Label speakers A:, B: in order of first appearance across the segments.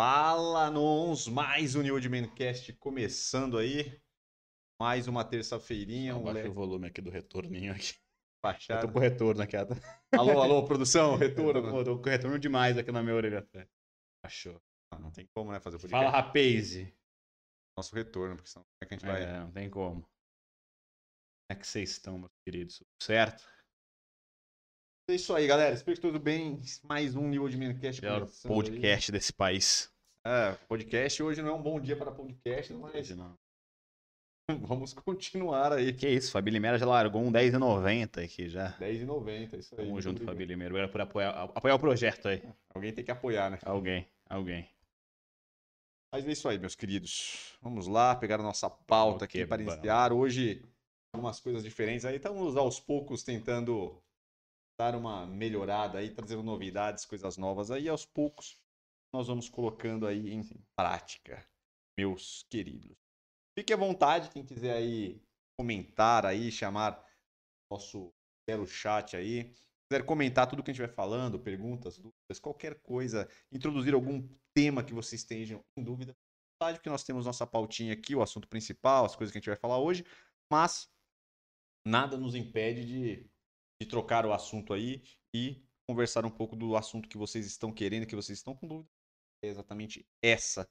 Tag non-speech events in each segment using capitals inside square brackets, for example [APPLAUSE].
A: Fala, Nons! Mais um New de Mancast começando aí. Mais uma terça-feirinha. Um
B: Baixa
A: leve
B: o volume aqui do retorninho aqui. Eu
A: baixado.
B: tô com retorno aqui.
A: Alô, alô, [LAUGHS] produção, retorno.
B: Eu tô com retorno demais aqui na minha orelha. Achou.
A: Não tem como, né, fazer o podcast.
B: Fala, rapaz.
A: Nosso retorno, porque senão como é que a gente vai...
B: É, não tem como. Como é que vocês estão, meus queridos? Tudo certo?
A: É isso aí, galera. Espero que tudo bem. Mais um New de
B: Melhor
A: começando aí.
B: podcast desse país.
A: É, podcast. Hoje não é um bom dia para podcast, mas
B: Hoje não. [LAUGHS]
A: vamos continuar aí.
B: Que isso, Fabi Limeira já largou um 10,90 aqui já.
A: R$10,90, isso aí.
B: Tamo junto. Fabi Limeira. Obrigado por apoiar, apoiar o projeto aí.
A: Alguém tem que apoiar, né?
B: Alguém, alguém.
A: Mas é isso aí, meus queridos. Vamos lá, pegar a nossa pauta aqui
B: Ok,
A: para iniciar. Hoje, algumas coisas diferentes aí. Estamos aos poucos tentando dar uma melhorada aí, trazendo novidades, coisas novas aí. Aos poucos, nós vamos colocando aí em prática, meus queridos. Fique à vontade, quem quiser aí comentar aí, chamar nosso belo chat aí. quiser comentar tudo que a gente vai falando, perguntas, dúvidas, qualquer coisa, introduzir algum tema que vocês estejam em dúvida, porque nós temos nossa pautinha aqui, o assunto principal, as coisas que a gente vai falar hoje, mas nada nos impede de, de trocar o assunto aí e conversar um pouco do assunto que vocês estão querendo, que vocês estão com dúvida. É exatamente essa,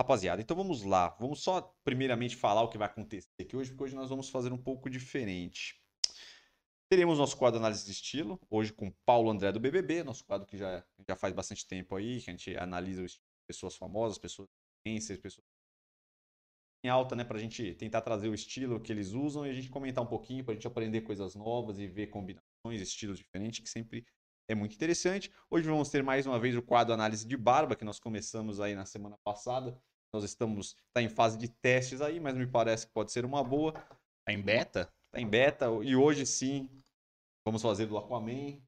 A: rapaziada. Então vamos lá, vamos só primeiramente falar o que vai acontecer aqui hoje, porque hoje nós vamos fazer um pouco diferente. Teremos nosso quadro Análise de Estilo, hoje com Paulo André do BBB, nosso quadro que já, já faz bastante tempo aí, que a gente analisa pessoas famosas, pessoas influencers, pessoas em alta, né, pra gente tentar trazer o estilo que eles usam e a gente comentar um pouquinho, pra gente aprender coisas novas e ver combinações, estilos diferentes, que sempre é muito interessante. Hoje vamos ter mais uma vez o quadro Análise de Barba, que nós começamos aí na semana passada. Nós estamos, tá em fase de testes aí, mas me parece que pode ser uma boa.
B: Tá em beta?
A: Tá em beta e hoje sim vamos fazer do Aquaman.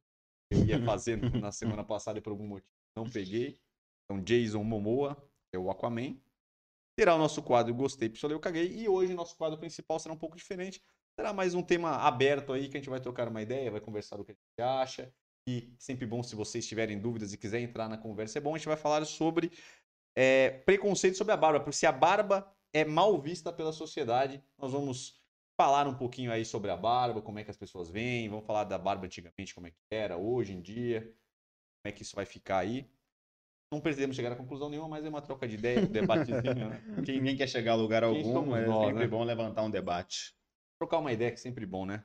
A: Eu ia fazer na semana passada e por algum motivo não peguei. Então Jason Momoa é o Aquaman. Terá o nosso quadro Gostei, Pistolei, Eu Caguei. E hoje nosso quadro principal será um pouco diferente. Será mais um tema aberto aí que a gente vai trocar uma ideia, vai conversar do que a gente acha. E sempre bom se vocês tiverem dúvidas e quiserem entrar na conversa, é bom. A gente vai falar sobre é, preconceito sobre a barba, porque se a barba é mal vista pela sociedade, nós vamos falar um pouquinho aí sobre a barba, como é que as pessoas veem, vamos falar da barba antigamente, como é que era, hoje em dia, como é que isso vai ficar aí. Não pretendemos chegar a conclusão nenhuma, mas é uma troca de ideia, um debatezinho, né? [LAUGHS]
B: Quem ninguém quer chegar a lugar algum, é
A: nós,
B: sempre
A: né?
B: bom levantar um debate.
A: trocar uma ideia que é sempre bom, né?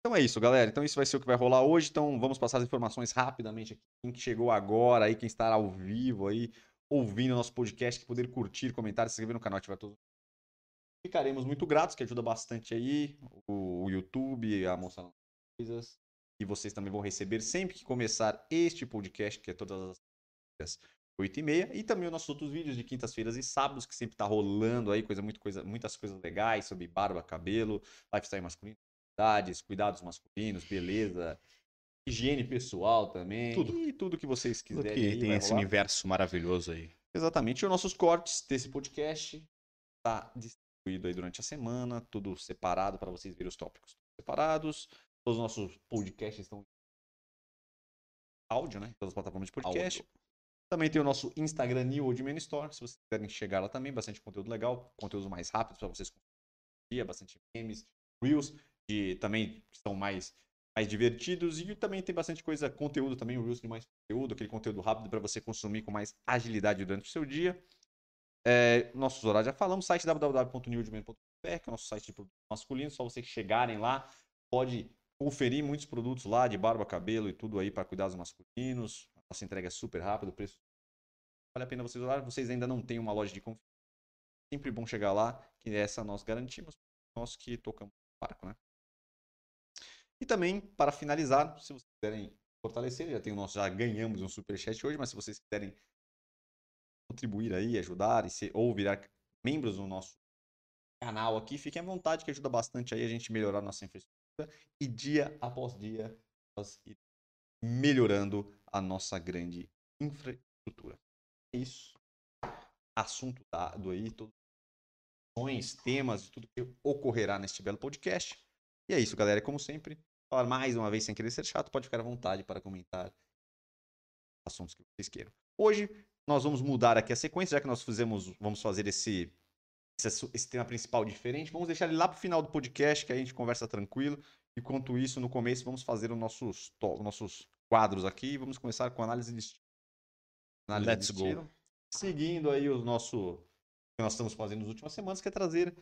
A: Então é isso, galera. Então isso vai ser o que vai rolar hoje. Então vamos passar as informações rapidamente aqui. Quem que chegou agora aí, quem está ao vivo aí, ouvindo o nosso podcast, que poder curtir, comentar, se inscrever no canal, ativar todos. Ficaremos muito gratos, que ajuda bastante aí o, YouTube a mostrar coisas. E vocês também vão receber sempre que começar este podcast, que é todas as 8 e meia, e também os nossos outros vídeos de quintas-feiras e sábados, que sempre tá rolando aí, coisa, muito coisa, muitas coisas legais sobre barba, cabelo, lifestyle masculino, cuidados masculinos, beleza, higiene pessoal também,
B: Tudo.
A: e tudo que vocês
B: Tudo
A: quiserem.
B: que
A: aí
B: tem esse
A: rolar.
B: universo maravilhoso aí.
A: Exatamente. E os nossos cortes desse podcast tá distribuído aí durante a semana, tudo separado para vocês verem os tópicos separados. Todos os nossos podcasts estão em áudio, né? Todas as plataformas de podcast.
B: Áudio.
A: Também tem o nosso Instagram New Old Man Store, se vocês quiserem chegar lá também, bastante conteúdo legal, conteúdos mais rápidos para vocês consumir, bastante memes, reels, que também são mais mais divertidos e também tem bastante coisa, conteúdo também, o reels de mais conteúdo, aquele conteúdo rápido para você consumir com mais agilidade durante o seu dia. É, nossos horários já falamos, site www.newdman.br, que é o nosso site de produtos masculinos, só vocês chegarem lá, pode conferir muitos produtos lá de barba, cabelo e tudo aí para cuidados masculinos. Nossa entrega é super rápida, preço vale a pena vocês olharem. Vocês ainda não têm uma loja de confiança. Sempre bom chegar lá, que essa nós garantimos, nós que tocamos o barco, né? E também, para finalizar, se vocês quiserem fortalecer, já tem o nosso, já ganhamos um superchat hoje, mas se vocês quiserem contribuir aí, ajudar e ser, ou virar membros do nosso canal aqui, fiquem à vontade, que ajuda bastante aí a gente melhorar a nossa infraestrutura e dia após dia nós melhorando a nossa grande infraestrutura. É isso. Assunto dado aí, todos os temas e tudo que ocorrerá neste belo podcast. E é isso, galera. Como sempre, falar mais uma vez sem querer ser chato, pode ficar à vontade para comentar assuntos que vocês queiram. Hoje nós vamos mudar aqui a sequência, já que nós fizemos, vamos fazer esse, esse, esse tema principal diferente. Vamos deixar ele lá pro final do podcast, que a gente conversa tranquilo. Enquanto isso, no começo, vamos fazer os nossos, nossos quadros aqui. Vamos começar com análise de Análise
B: Let's go.
A: Seguindo aí o nosso que nós estamos fazendo nas últimas semanas, que é trazer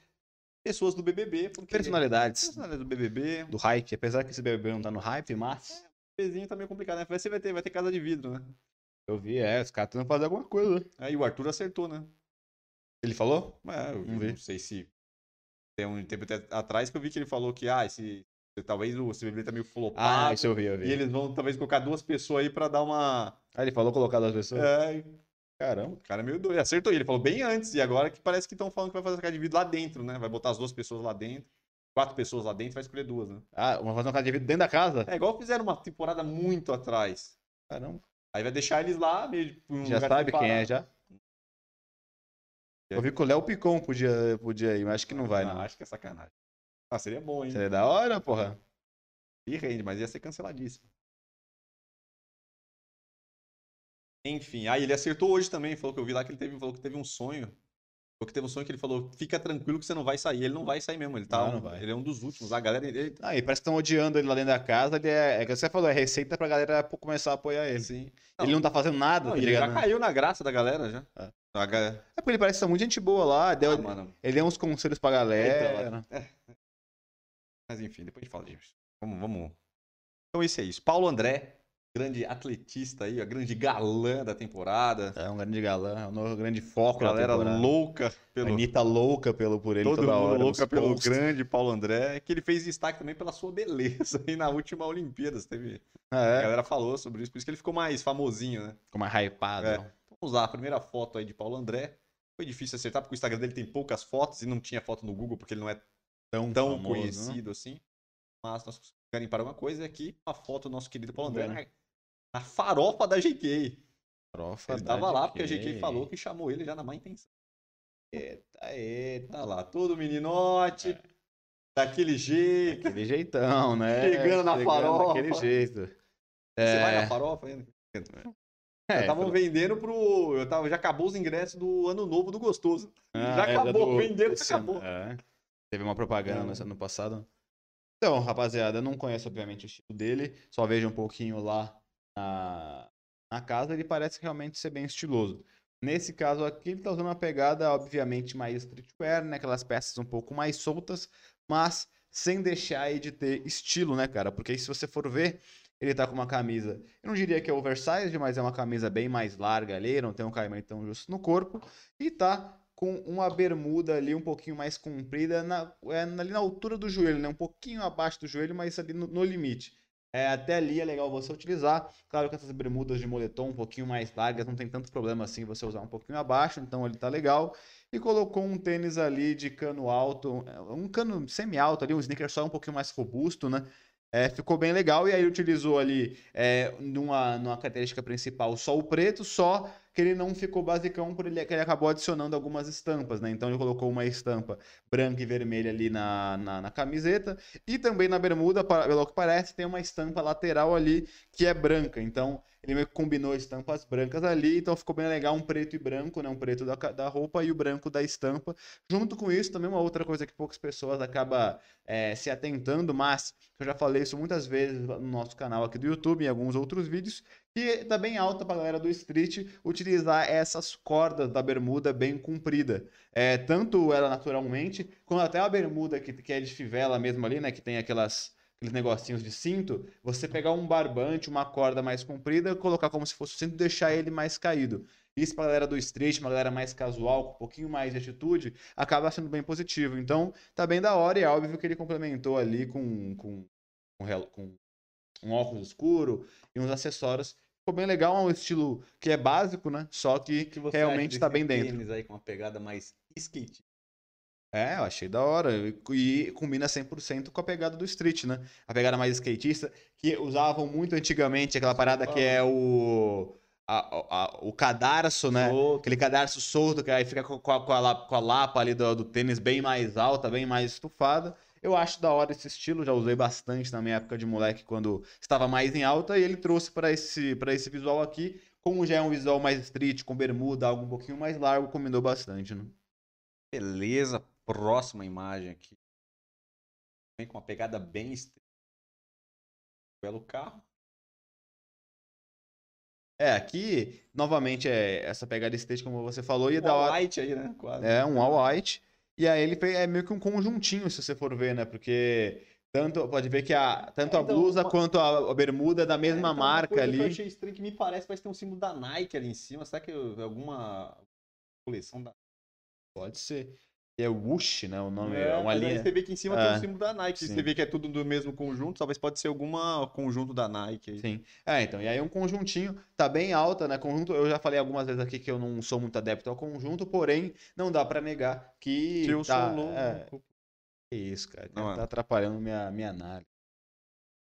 A: pessoas do BBB. Porque
B: Personalidades
A: personalidades do BBB.
B: do hype, apesar que esse BBB não tá no hype, mas
A: O pezinho tá meio complicado, né? Você vai ter, vai ter casa de vidro, né?
B: eu vi, é, os caras tentam fazer alguma coisa. né?
A: Aí o Arthur acertou, né?
B: Ele falou?
A: É, eu
B: ver.
A: não sei se tem um tempo atrás que eu vi que ele falou que ah, esse, talvez o CBB tá meio flopado.
B: Ah, isso eu vi, eu vi.
A: E eles vão talvez colocar duas pessoas aí pra dar uma.
B: Ah, ele falou colocar duas pessoas?
A: É,
B: Caramba.
A: o cara é meio doido. Acertou ele, falou bem antes. E agora que parece que estão falando que vai fazer a casa de vidro lá dentro, né? Vai botar as duas pessoas lá dentro. Quatro pessoas lá dentro, vai escolher duas, né?
B: Ah, vamos fazer uma casa de vidro dentro da casa?
A: É igual fizeram uma temporada muito atrás.
B: Caramba.
A: Aí vai deixar eles lá, meio. um
B: Já sabe quem é, já? Eu vi que o Léo Picon podia, podia ir, mas acho que não vai, não.
A: Acho que é sacanagem. Ah, seria bom, hein?
B: Seria da hora, porra.
A: E rende, mas ia ser canceladíssimo. Enfim, aí ele acertou hoje também, falou que eu vi lá que ele teve, falou que teve um sonho. Falou que teve um sonho que ele falou, fica tranquilo que você não vai sair. Ele não vai sair mesmo, ele tá,
B: Não, não
A: um-
B: vai.
A: ele é um dos últimos. A galera, ele,
B: Ah, e parece que estão odiando ele lá dentro da casa. Ele é, é que você falou, é receita pra galera começar a apoiar ele.
A: sim.
B: Ele não tá fazendo nada,
A: Não,
B: tá
A: ele já caiu na graça da galera, já.
B: É.
A: A ga-
B: É porque ele parece ser muito gente boa lá. Deu,
A: Ah,
B: ele deu uns conselhos pra galera.
A: Então, é. Mas enfim, depois a gente fala disso. Vamos, vamos. Então esse é isso. Paulo André, grande atletista aí, a grande galã da temporada.
B: É um grande galã, um grande foco da
A: Galera louca pelo,
B: Anitta louca pelo, por ele
A: Todo
B: toda
A: mundo
B: hora.
A: louca pelo
B: posts.
A: grande Paulo André, que ele fez destaque também pela sua beleza aí na última Olimpíadas. Teve...
B: Ah,
A: A
B: é?
A: galera falou sobre isso, por isso que ele ficou mais famosinho, né?
B: Ficou mais hypado.
A: É. Vamos lá, a primeira foto aí de Paulo André. Foi difícil acertar, porque o Instagram dele tem poucas fotos e não tinha foto no Google, porque ele não é
B: Tão,
A: tão
B: famoso, né?
A: conhecido assim. Mas nós conseguimos garimpar alguma coisa. Aqui uma foto do nosso querido Paulo André
B: Vendo.
A: na, na farofa da GK.
B: Farofa
A: Ele
B: da
A: tava lá porque a
B: GK.
A: GK falou que chamou ele já na má intenção.
B: Eita, eita.
A: Tá lá, todo meninote, daquele jeito.
B: Aquele jeitão, né?
A: Chegando na farofa.
B: Daquele jeito.
A: Você vai
B: É,
A: na farofa ainda?
B: é,
A: Estavam
B: falou-
A: vendendo pro. Eu tava, já acabou os ingressos do ano novo do Gostoso.
B: Ah,
A: já
B: é,
A: acabou,
B: do-
A: vendeu,
B: desse
A: acabou.
B: é. Teve uma propaganda no ano passado. Então, rapaziada, eu não conheço, obviamente, o estilo dele. Só vejo um pouquinho lá na, na casa. Ele parece realmente ser bem estiloso. Nesse caso aqui, ele tá usando uma pegada, obviamente, mais streetwear, né? Aquelas peças um pouco mais soltas, mas sem deixar aí de ter estilo, né, cara? Porque aí, se você for ver, ele tá com uma camisa, eu não diria que é oversized, mas é uma camisa bem mais larga ali, não tem um caimento tão justo no corpo. E tá com uma bermuda ali um pouquinho mais comprida, na, é, ali na altura do joelho, né? Um pouquinho abaixo do joelho, mas ali no, no limite. É, até ali é legal você utilizar. Claro que essas bermudas de moletom um pouquinho mais largas, não tem tanto problema assim você usar um pouquinho abaixo, então ele tá legal. E colocou um tênis ali de cano alto, um cano semi-alto ali, um sneaker só um pouquinho mais robusto, né? É, ficou bem legal. E aí utilizou ali é, numa, numa característica principal só o preto, só que ele não ficou basicão, porque ele, que ele acabou adicionando algumas estampas, né? Então ele colocou uma estampa branca e vermelha ali na, na, na camiseta. E também na bermuda, pelo que parece, tem uma estampa lateral ali que é branca. Então ele meio que combinou estampas brancas ali, então ficou bem legal um preto e branco, né? Um preto da, da roupa e o branco da estampa. Junto com isso, também uma outra coisa que poucas pessoas acabam é, se atentando, mas eu já falei isso muitas vezes no nosso canal aqui do YouTube, em alguns outros vídeos, que tá bem alta pra galera do street utilizar essas cordas da bermuda bem comprida. É, tanto ela naturalmente, quanto até a bermuda que, que é de fivela mesmo ali, né? Que tem aquelas, aqueles negocinhos de cinto, você pegar um barbante, uma corda mais comprida, colocar como se fosse o cinto e deixar ele mais caído. Isso pra galera do street, uma galera mais casual, com um pouquinho mais de atitude, acaba sendo bem positivo. Então, tá bem da hora e é óbvio que ele complementou ali com, com, com, com um óculos escuro e uns acessórios. Ficou bem legal, é um estilo que é básico, né? Só que,
A: que você
B: realmente tá bem dentro.
A: aí com uma pegada mais skate.
B: É, eu achei da hora. E, combina 100% com a pegada do street, né? A pegada mais skatista, que usavam muito antigamente, aquela parada que é o. a- a- o cadarço, né?
A: Solto.
B: Aquele cadarço solto, que aí fica com a, com a, com lapa ali do, do tênis bem mais alta, bem mais estufada. Eu acho da hora esse estilo, já usei bastante na minha época de moleque, quando estava mais em alta, e ele trouxe para esse, pra esse visual aqui, como já é um visual mais street, com bermuda, algo um pouquinho mais largo, combinou bastante, né?
A: Beleza, próxima imagem aqui. Vem com uma pegada bem street. Belo carro.
B: É, aqui, novamente, é essa pegada street, como você falou, e
A: Um
B: da hora.
A: white aí, né? Quase.
B: É, um all white. E aí ele é meio que um conjuntinho, se você for ver, né? Porque tanto, pode ver que a, tanto
A: É,
B: a
A: então,
B: blusa
A: uma-
B: quanto a, a bermuda é da
A: É,
B: mesma
A: então, uma
B: marca
A: coisa que eu
B: ali.
A: achei estranho que me parece parece ter um símbolo da Nike ali em cima. Será que é alguma coleção da
B: Pode ser. É Whoosh, né? O nome é,
A: É,
B: uma linha.
A: você vê que em cima
B: É.
A: tem o símbolo da Nike.
B: Sim.
A: Você vê que é tudo do mesmo conjunto, talvez pode ser alguma conjunto da Nike aí.
B: Sim. É, então, e aí um conjuntinho, tá bem alta, né? Conjunto, eu já falei algumas vezes aqui que eu não sou muito adepto ao conjunto, porém, não dá pra negar que.
A: Que eu
B: tá,
A: sou louco.
B: é, que isso, cara.
A: Não,
B: tá
A: é.
B: atrapalhando minha, minha análise.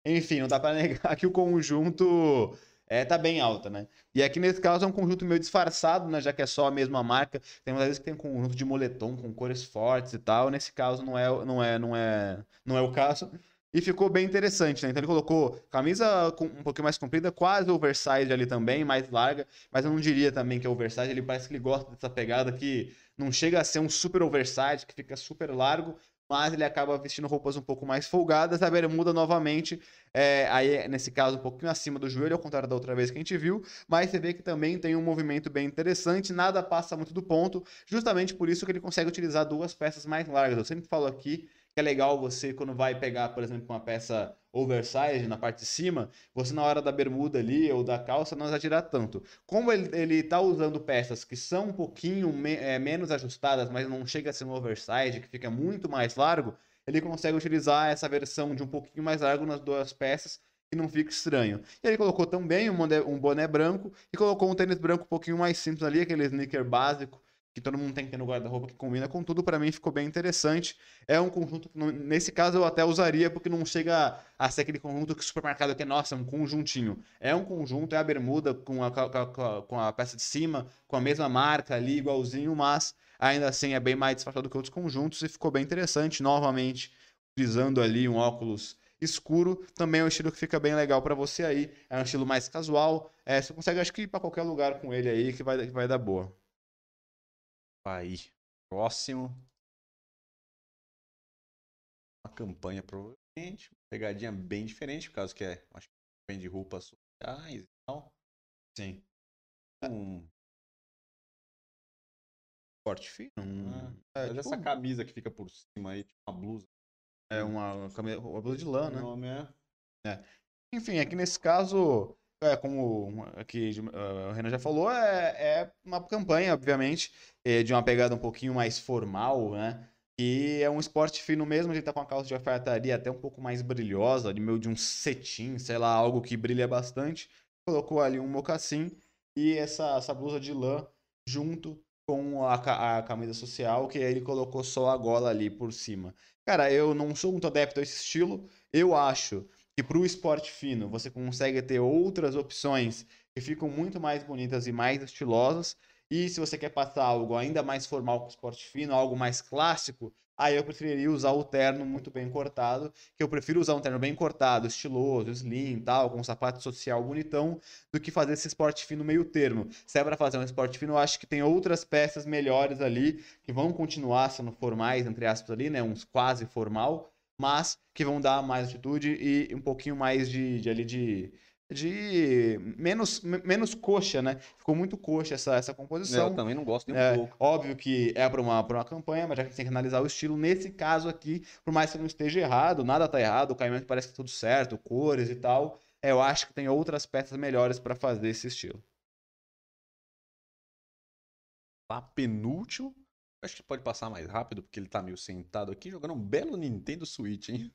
B: Enfim, não dá pra [LAUGHS] negar que o conjunto é, tá bem alta, né? E aqui nesse caso é um conjunto meio disfarçado, né? Já que é só a mesma marca. Tem muitas vezes que tem um conjunto de moletom com cores fortes e tal. Nesse caso não é, não é, não é, não é o caso. E ficou bem interessante, né? Então ele colocou camisa um pouquinho mais comprida, quase oversize ali também, mais larga, mas eu não diria também que é oversize, ele parece que ele gosta dessa pegada que não chega a ser um super oversize, que fica super largo, mas ele acaba vestindo roupas um pouco mais folgadas, a bermuda novamente, é, aí nesse caso um pouquinho acima do joelho, ao contrário da outra vez que a gente viu, mas você vê que também tem um movimento bem interessante, nada passa muito do ponto, justamente por isso que ele consegue utilizar duas peças mais largas. Eu sempre falo aqui que é legal você, quando vai pegar, por exemplo, uma peça oversize na parte de cima, você na hora da bermuda ali ou da calça não exagerar tanto. Como ele, ele tá usando peças que são um pouquinho me- é, menos ajustadas, mas não chega a ser um oversize, que fica muito mais largo, ele consegue utilizar essa versão de um pouquinho mais largo nas duas peças e não fica estranho. E ele colocou também um boné, um boné branco e colocou um tênis branco um pouquinho mais simples ali, aquele sneaker básico que todo mundo tem que ter no guarda-roupa que combina com tudo, para mim ficou bem interessante. É um conjunto que, nesse caso, eu até usaria, porque não chega a ser aquele conjunto que o supermercado que, nossa, é um conjuntinho. É um conjunto, é a bermuda com a, com a- com a- com a peça de cima, com a mesma marca ali, igualzinho, mas ainda assim é bem mais disfarçado que outros conjuntos e ficou bem interessante. Novamente, utilizando ali um óculos escuro, também é um estilo que fica bem legal para você aí. É um estilo mais casual. É, você consegue, acho que, ir para qualquer lugar com ele aí que vai, que vai dar boa.
A: Aí. Próximo. Uma campanha, provavelmente. Uma pegadinha bem diferente, por causa que é. Acho que vende roupas sociais e tal.
B: Sim.
A: Um,
B: Porte fino. um-
A: ah,
B: é,
A: mas
B: tipo,
A: essa camisa que fica por cima aí, tipo uma blusa.
B: é uma, camisa- uma blusa de lã,
A: O
B: né?
A: nome é.
B: Enfim, aqui nesse caso, é, como aqui uh, o Renan já falou, é, é uma campanha, obviamente, é, de uma pegada um pouquinho mais formal, né? E é um esporte fino mesmo, ele tá com a calça de alfaiataria até um pouco mais brilhosa, de meio de um cetim, sei lá, algo que brilha bastante. Colocou ali um mocassim e essa, essa blusa de lã junto com a, a camisa social, que aí ele colocou só a gola ali por cima. Cara, eu não sou muito adepto a esse estilo, eu acho que para o esporte fino você consegue ter outras opções que ficam muito mais bonitas e mais estilosas. E se você quer passar algo ainda mais formal com o esporte fino, algo mais clássico, aí eu preferiria usar o terno muito bem cortado, que eu prefiro usar um terno bem cortado, estiloso, slim, tal, com um sapato social bonitão, do que fazer esse esporte fino meio termo. Se é para fazer um esporte fino, eu acho que tem outras peças melhores ali, que vão continuar sendo formais, entre aspas ali, né, uns quase formal, mas que vão dar mais atitude e um pouquinho mais de, de ali de, de menos, me- menos coxa, né? Ficou muito coxa essa, essa composição.
A: Eu também não gosto nem um
B: É,
A: pouco.
B: óbvio que é para uma, pra uma campanha, mas já que a gente tem que analisar o estilo, nesse caso aqui, por mais que não esteja errado, nada tá errado, o caimento parece que tá tudo certo, cores e tal, é, eu acho que tem outras peças melhores para fazer esse estilo.
A: Tá penúltimo. Acho que pode passar mais rápido, porque ele tá meio sentado aqui, jogando um belo Nintendo Switch, hein?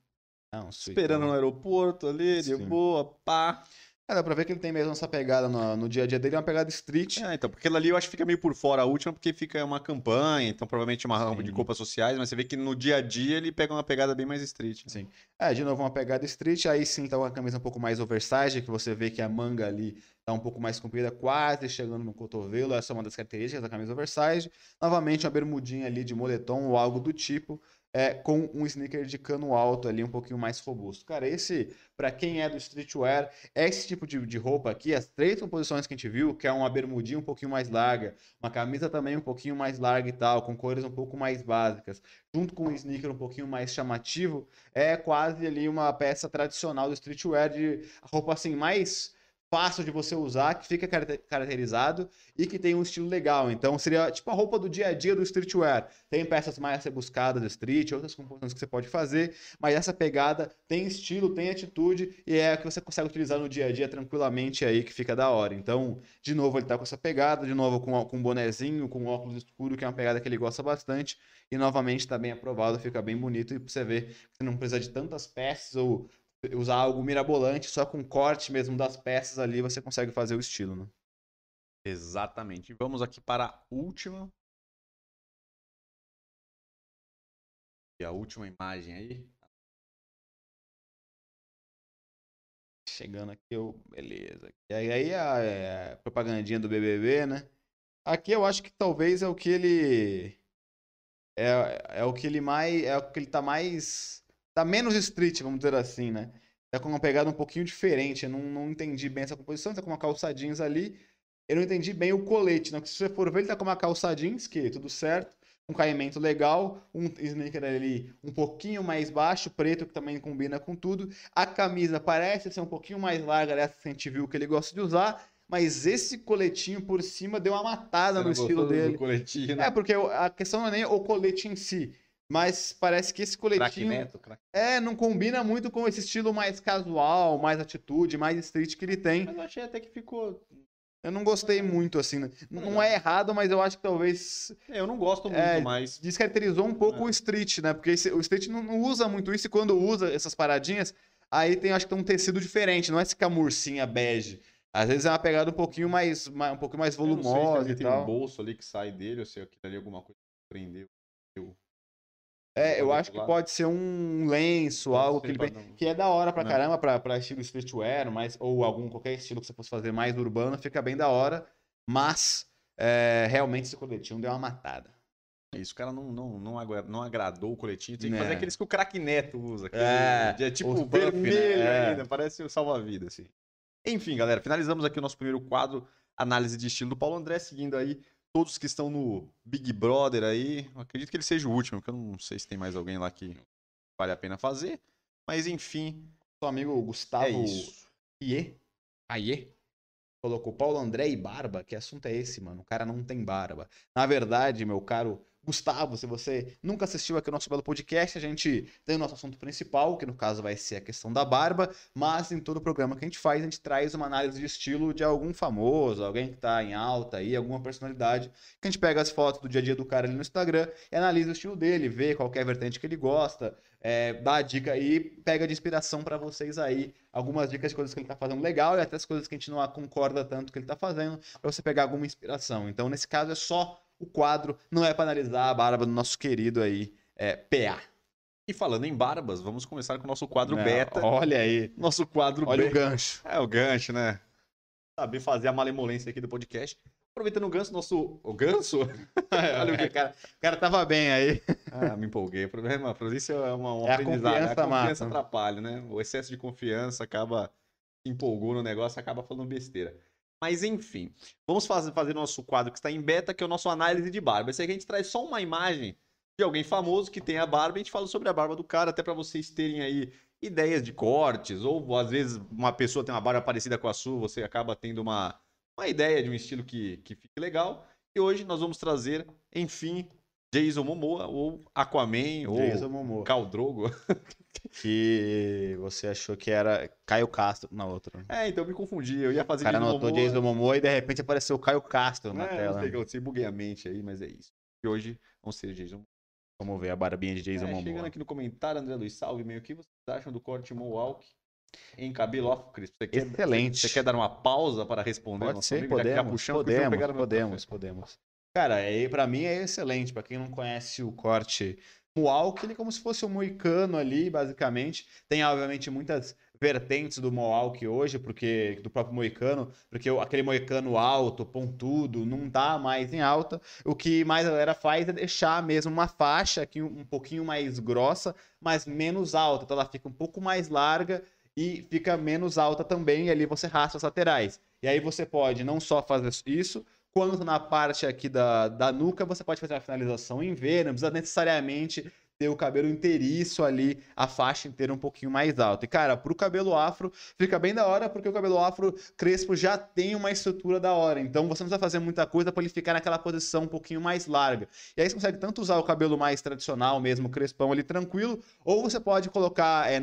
B: Não, Switch,
A: Esperando no aeroporto ali, de
B: Sim.
A: boa, pá.
B: É, dá pra ver que ele tem mesmo essa pegada no, no dia a dia dele, é uma pegada street.
A: É, então, porque ali eu acho que fica meio por fora a última, porque fica uma campanha, então provavelmente uma rama de roupas sociais, mas você vê que no dia a dia ele pega uma pegada bem mais street.
B: Sim. É, de novo uma pegada street, aí sim tá uma camisa um pouco mais oversize, que você vê que a manga ali tá um pouco mais comprida, quase chegando no cotovelo, essa é uma das características da camisa oversize. Novamente uma bermudinha ali de moletom ou algo do tipo, é, com um sneaker de cano alto ali, um pouquinho mais robusto. Cara, esse, para quem é do streetwear, é esse tipo de, de roupa aqui, as três composições que a gente viu, que é uma bermudinha um pouquinho mais larga, uma camisa também um pouquinho mais larga e tal, com cores um pouco mais básicas, junto com um sneaker um pouquinho mais chamativo, é quase ali uma peça tradicional do streetwear de roupa assim mais fácil de você usar, que fica caracterizado e que tem um estilo legal. Então seria tipo a roupa do dia a dia do streetwear. Tem peças mais rebuscadas do street, outras composições que você pode fazer, mas essa pegada tem estilo, tem atitude e é a que você consegue utilizar no dia a dia tranquilamente aí que fica da hora. Então, de novo ele tá com essa pegada, de novo com com um bonezinho, com óculos escuro, que é uma pegada que ele gosta bastante e novamente está bem aprovado, fica bem bonito e você vê que você não precisa de tantas peças ou usar algo mirabolante, só com corte mesmo das peças ali você consegue fazer o estilo, né?
A: Exatamente. Vamos aqui para a última. E a última imagem aí.
B: Chegando aqui, eu... beleza. E aí a, é, a propagandinha do BBB, né? Aqui eu acho que talvez é o que ele é, é o que ele mais é o que ele tá mais tá menos street, vamos dizer assim, né? Tá com uma pegada um pouquinho diferente. Eu não, não entendi bem essa composição. Tá com uma calça jeans ali. Eu não entendi bem o colete, né? Porque se você for ver, ele tá com uma calça jeans, que tudo certo. Um caimento legal, um sneaker ali um pouquinho mais baixo, preto, que também combina com tudo. A camisa parece ser um pouquinho mais larga dessa que a gente viu que ele gosta de usar. Mas esse coletinho por cima deu uma matada no estilo dele.
A: Coletinho, né?
B: É, porque a questão não é nem o colete em si mas parece que esse coletinho
A: Neto,
B: é não combina muito com esse estilo mais casual, mais atitude, mais street que ele tem.
A: Mas eu achei até que ficou.
B: Eu não gostei muito assim. Né? Não é errado, mas eu acho que talvez.
A: É, eu não gosto muito é, mais.
B: Descaracterizou um pouco é. o street, né? Porque esse, o street não, não, usa muito isso e quando usa essas paradinhas, aí tem acho que tem um tecido diferente, não é esse camurcinha bege. Às vezes é uma pegada um pouquinho mais, um pouquinho mais volumosa
A: se
B: e tal.
A: Tem um bolso ali que sai dele, ou se aquilo ali é alguma coisa que prendeu.
B: É, eu acho que pode ser um lenço, algo que, ele, que é da hora pra Não. caramba, pra, pra estilo streetwear, mas, ou algum qualquer estilo que você fosse fazer mais urbano, fica bem da hora. Mas é, realmente esse coletinho deu uma matada.
A: Isso, o cara não, não, não, não agradou o coletinho. Tem que é. fazer aqueles que o craque Neto usa.
B: É,
A: é tipo vermelho né? ainda, parece o salva-vida, assim. Enfim, galera, finalizamos aqui o nosso primeiro quadro, análise de estilo do Paulo André, seguindo aí todos que estão no Big Brother aí. acredito que ele seja o último, porque eu não sei se tem mais alguém lá que vale a pena fazer. Mas enfim.
B: Seu amigo Gustavo é Iê. Aie. Colocou Paulo André e barba. Que assunto é esse, mano? O cara não tem barba. Na verdade, meu caro Gustavo, se você nunca assistiu aqui ao nosso belo podcast, a gente tem o nosso assunto principal, que no caso vai ser a questão da barba, mas em todo o programa que a gente faz, a gente traz uma análise de estilo de algum famoso, alguém que tá em alta aí, alguma personalidade, que a gente pega as fotos do dia a dia do cara ali no Instagram e analisa o estilo dele, vê qual a vertente que ele gosta, é, dá a dica e pega de inspiração para vocês aí algumas dicas de coisas que ele tá fazendo legal e até as coisas que a gente não concorda tanto que ele tá fazendo, para você pegar alguma inspiração. Então, nesse caso, é só o quadro não é para analisar a barba do nosso querido aí, é, PA.
A: E falando em barbas, vamos começar com o nosso quadro é, beta.
B: Olha aí.
A: Nosso quadro
B: Olha beta. o gancho.
A: É, o gancho, né? Saber fazer a malemolência aqui do podcast. Aproveitando o ganso, nosso. O ganso? [LAUGHS]
B: Olha o que. cara, o cara tava bem aí.
A: Ah, me empolguei. O problema, isso é uma, uma
B: é aprendizado. A confiança,
A: a confiança atrapalha, né? O excesso de confiança acaba. empolgou no negócio acaba falando besteira. Mas enfim, vamos fazer, fazer nosso quadro que está em beta, que é o nosso análise de barba. Esse aqui a gente traz só uma imagem de alguém famoso que tem a barba e a gente fala sobre a barba do cara, até para vocês terem aí ideias de cortes, ou às vezes uma pessoa tem uma barba parecida com a sua, você acaba tendo uma, uma ideia de um estilo que, que fique legal. E hoje nós vamos trazer, enfim, Jason Momoa ou Aquaman Jason ou Momoa. Khal Drogo. [LAUGHS]
B: que você achou que era Caio Castro na outra.
A: É, então eu me confundi. Eu ia fazer
B: O cara Jason anotou Momoa. Jason Momoa e de repente apareceu Caio Castro na
A: é,
B: tela.
A: Não sei, eu sei, buguei a mente aí, mas é isso. E hoje vamos ser Jason
B: Vamos ver a barbinha de Jason é, Momoa.
A: Chegando aqui no comentário, André Luiz Salve, meio o que vocês acham do corte Mohawk em cabelo off, Cris? Você
B: quer, Excelente.
A: Você, quer dar uma pausa para responder?
B: Pode ser, podemos, podemos, podemos, podemos. Cara, é, para mim é excelente. Para quem não conhece o corte Mohawk, ele é como se fosse um moicano ali, basicamente. Tem, obviamente, muitas vertentes do Mohawk hoje, porque do próprio Moicano, porque aquele Moicano alto, pontudo, não tá mais em alta. O que mais a galera faz é deixar mesmo uma faixa aqui um pouquinho mais grossa, mas menos alta. Então ela fica um pouco mais larga e fica menos alta também, e ali você raspa as laterais. E aí você pode não só fazer isso, quanto na parte aqui da, da nuca, você pode fazer a finalização em V, não precisa necessariamente ter o cabelo inteiriço ali, a faixa inteira um pouquinho mais alta. E, cara, pro cabelo afro fica bem da hora, porque o cabelo afro crespo já tem uma estrutura da hora. Então você não precisa fazer muita coisa para ele ficar naquela posição um pouquinho mais larga. E aí você consegue tanto usar o cabelo mais tradicional mesmo, crespão ali tranquilo, ou você pode colocar é,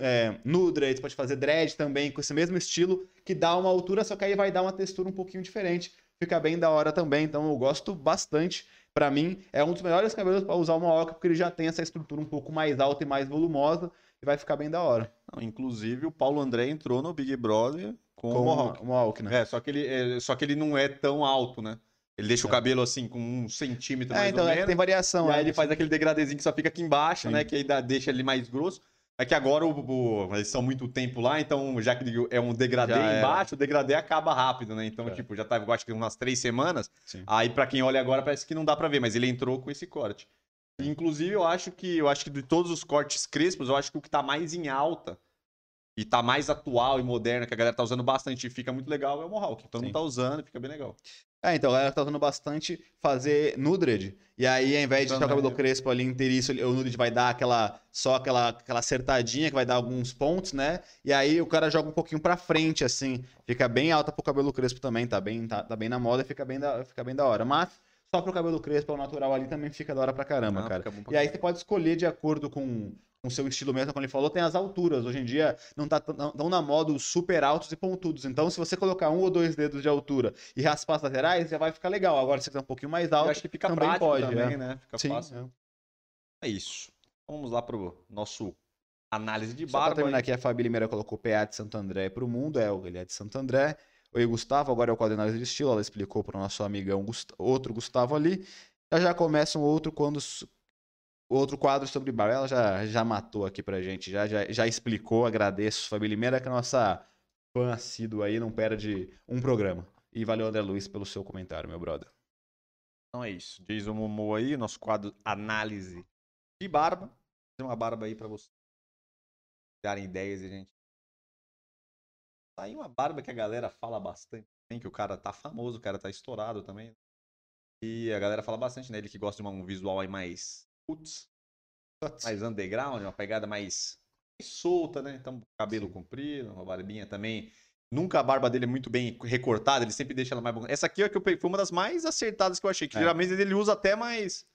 B: é, no dread, pode fazer dread também com esse mesmo estilo, que dá uma altura, só que aí vai dar uma textura um pouquinho diferente. Fica bem da hora também, então eu gosto bastante para mim, é um dos melhores cabelos para usar o Mohawk, porque ele já tem essa estrutura um pouco mais alta e mais volumosa, e vai ficar bem da hora.
A: Não, inclusive, o Paulo André entrou no Big Brother com, com o Mohawk.
B: Né?
A: É, só que, ele, é, só que ele não é tão alto, né? Ele deixa é. o cabelo assim com um centímetro é, mais
B: então,
A: ou menos.
B: É, tem variação.
A: E aí
B: é,
A: ele faz aquele degradezinho que só fica aqui embaixo, Sim. né? Que aí dá, deixa ele mais grosso. É que agora o, o, eles são muito tempo lá, então já que é um degradê já embaixo, era. o degradê acaba rápido, né? Então, é. tipo, já tá, eu acho que umas três semanas. Sim. Aí, para quem olha agora, parece que não dá para ver, mas ele entrou com esse corte. Inclusive, eu acho que eu acho que de todos os cortes crespos, eu acho que o que tá mais em alta e tá mais atual e moderno, que a galera tá usando bastante e fica muito legal, é o Mohawk. Todo Sim. mundo tá usando e fica bem legal.
B: É, então a galera tá usando bastante fazer nudred. E aí, ao invés de deixar o cabelo crespo ali inteiriço, o nudred vai dar aquela só aquela, aquela acertadinha que vai dar alguns pontos, né? E aí o cara joga um pouquinho pra frente, assim. Fica bem alta pro cabelo crespo também, tá bem, tá, tá bem na moda e fica bem da, fica bem da hora. Mas só pro cabelo crespo, o natural ali também fica da hora pra caramba, cara. E aí você pode escolher de acordo com com seu estilo mesmo, como ele falou, tem as alturas. Hoje em dia não tá tão na moda os super altos e pontudos. Então, se você colocar um ou dois dedos de altura e raspar as laterais, já vai ficar legal. Agora, se você quiser um pouquinho mais alto,
A: Eu acho que fica também pode, também,
B: é.
A: né? Fica
B: Sim, fácil.
A: É. é. isso. Vamos lá pro nosso análise de
B: Só
A: barba.
B: Pra terminar aqui, a Fabi Limeira colocou PA de Santo André pro mundo. É, ele é de Santo André. Oi, Gustavo, agora é o quadro de análise de estilo. Ela explicou para o nosso amigão outro Gustavo ali. Já já começa um outro quando outro quadro sobre barba. Ela já, já matou aqui pra gente, já, já, já explicou. Agradeço, Fabi Limeira, que é a nossa fã assídua aí, não perde um programa. E valeu, André Luiz, pelo seu comentário, meu brother.
A: Então é isso. Jason Momoa aí, nosso quadro análise de barba. Fazer uma barba aí pra vocês darem ideias e a gente. Tá aí uma barba que a galera fala bastante também, que o cara tá famoso, o cara tá estourado também. E a galera fala bastante nele que gosta de um visual aí mais putz, mais underground, uma pegada mais, mais solta, né? Então, cabelo Sim. comprido, uma barbinha também. Nunca a barba dele é muito bem recortada, ele sempre deixa ela mais. Essa aqui é que eu peguei, foi uma das mais acertadas que eu achei, que é. geralmente ele usa até mais.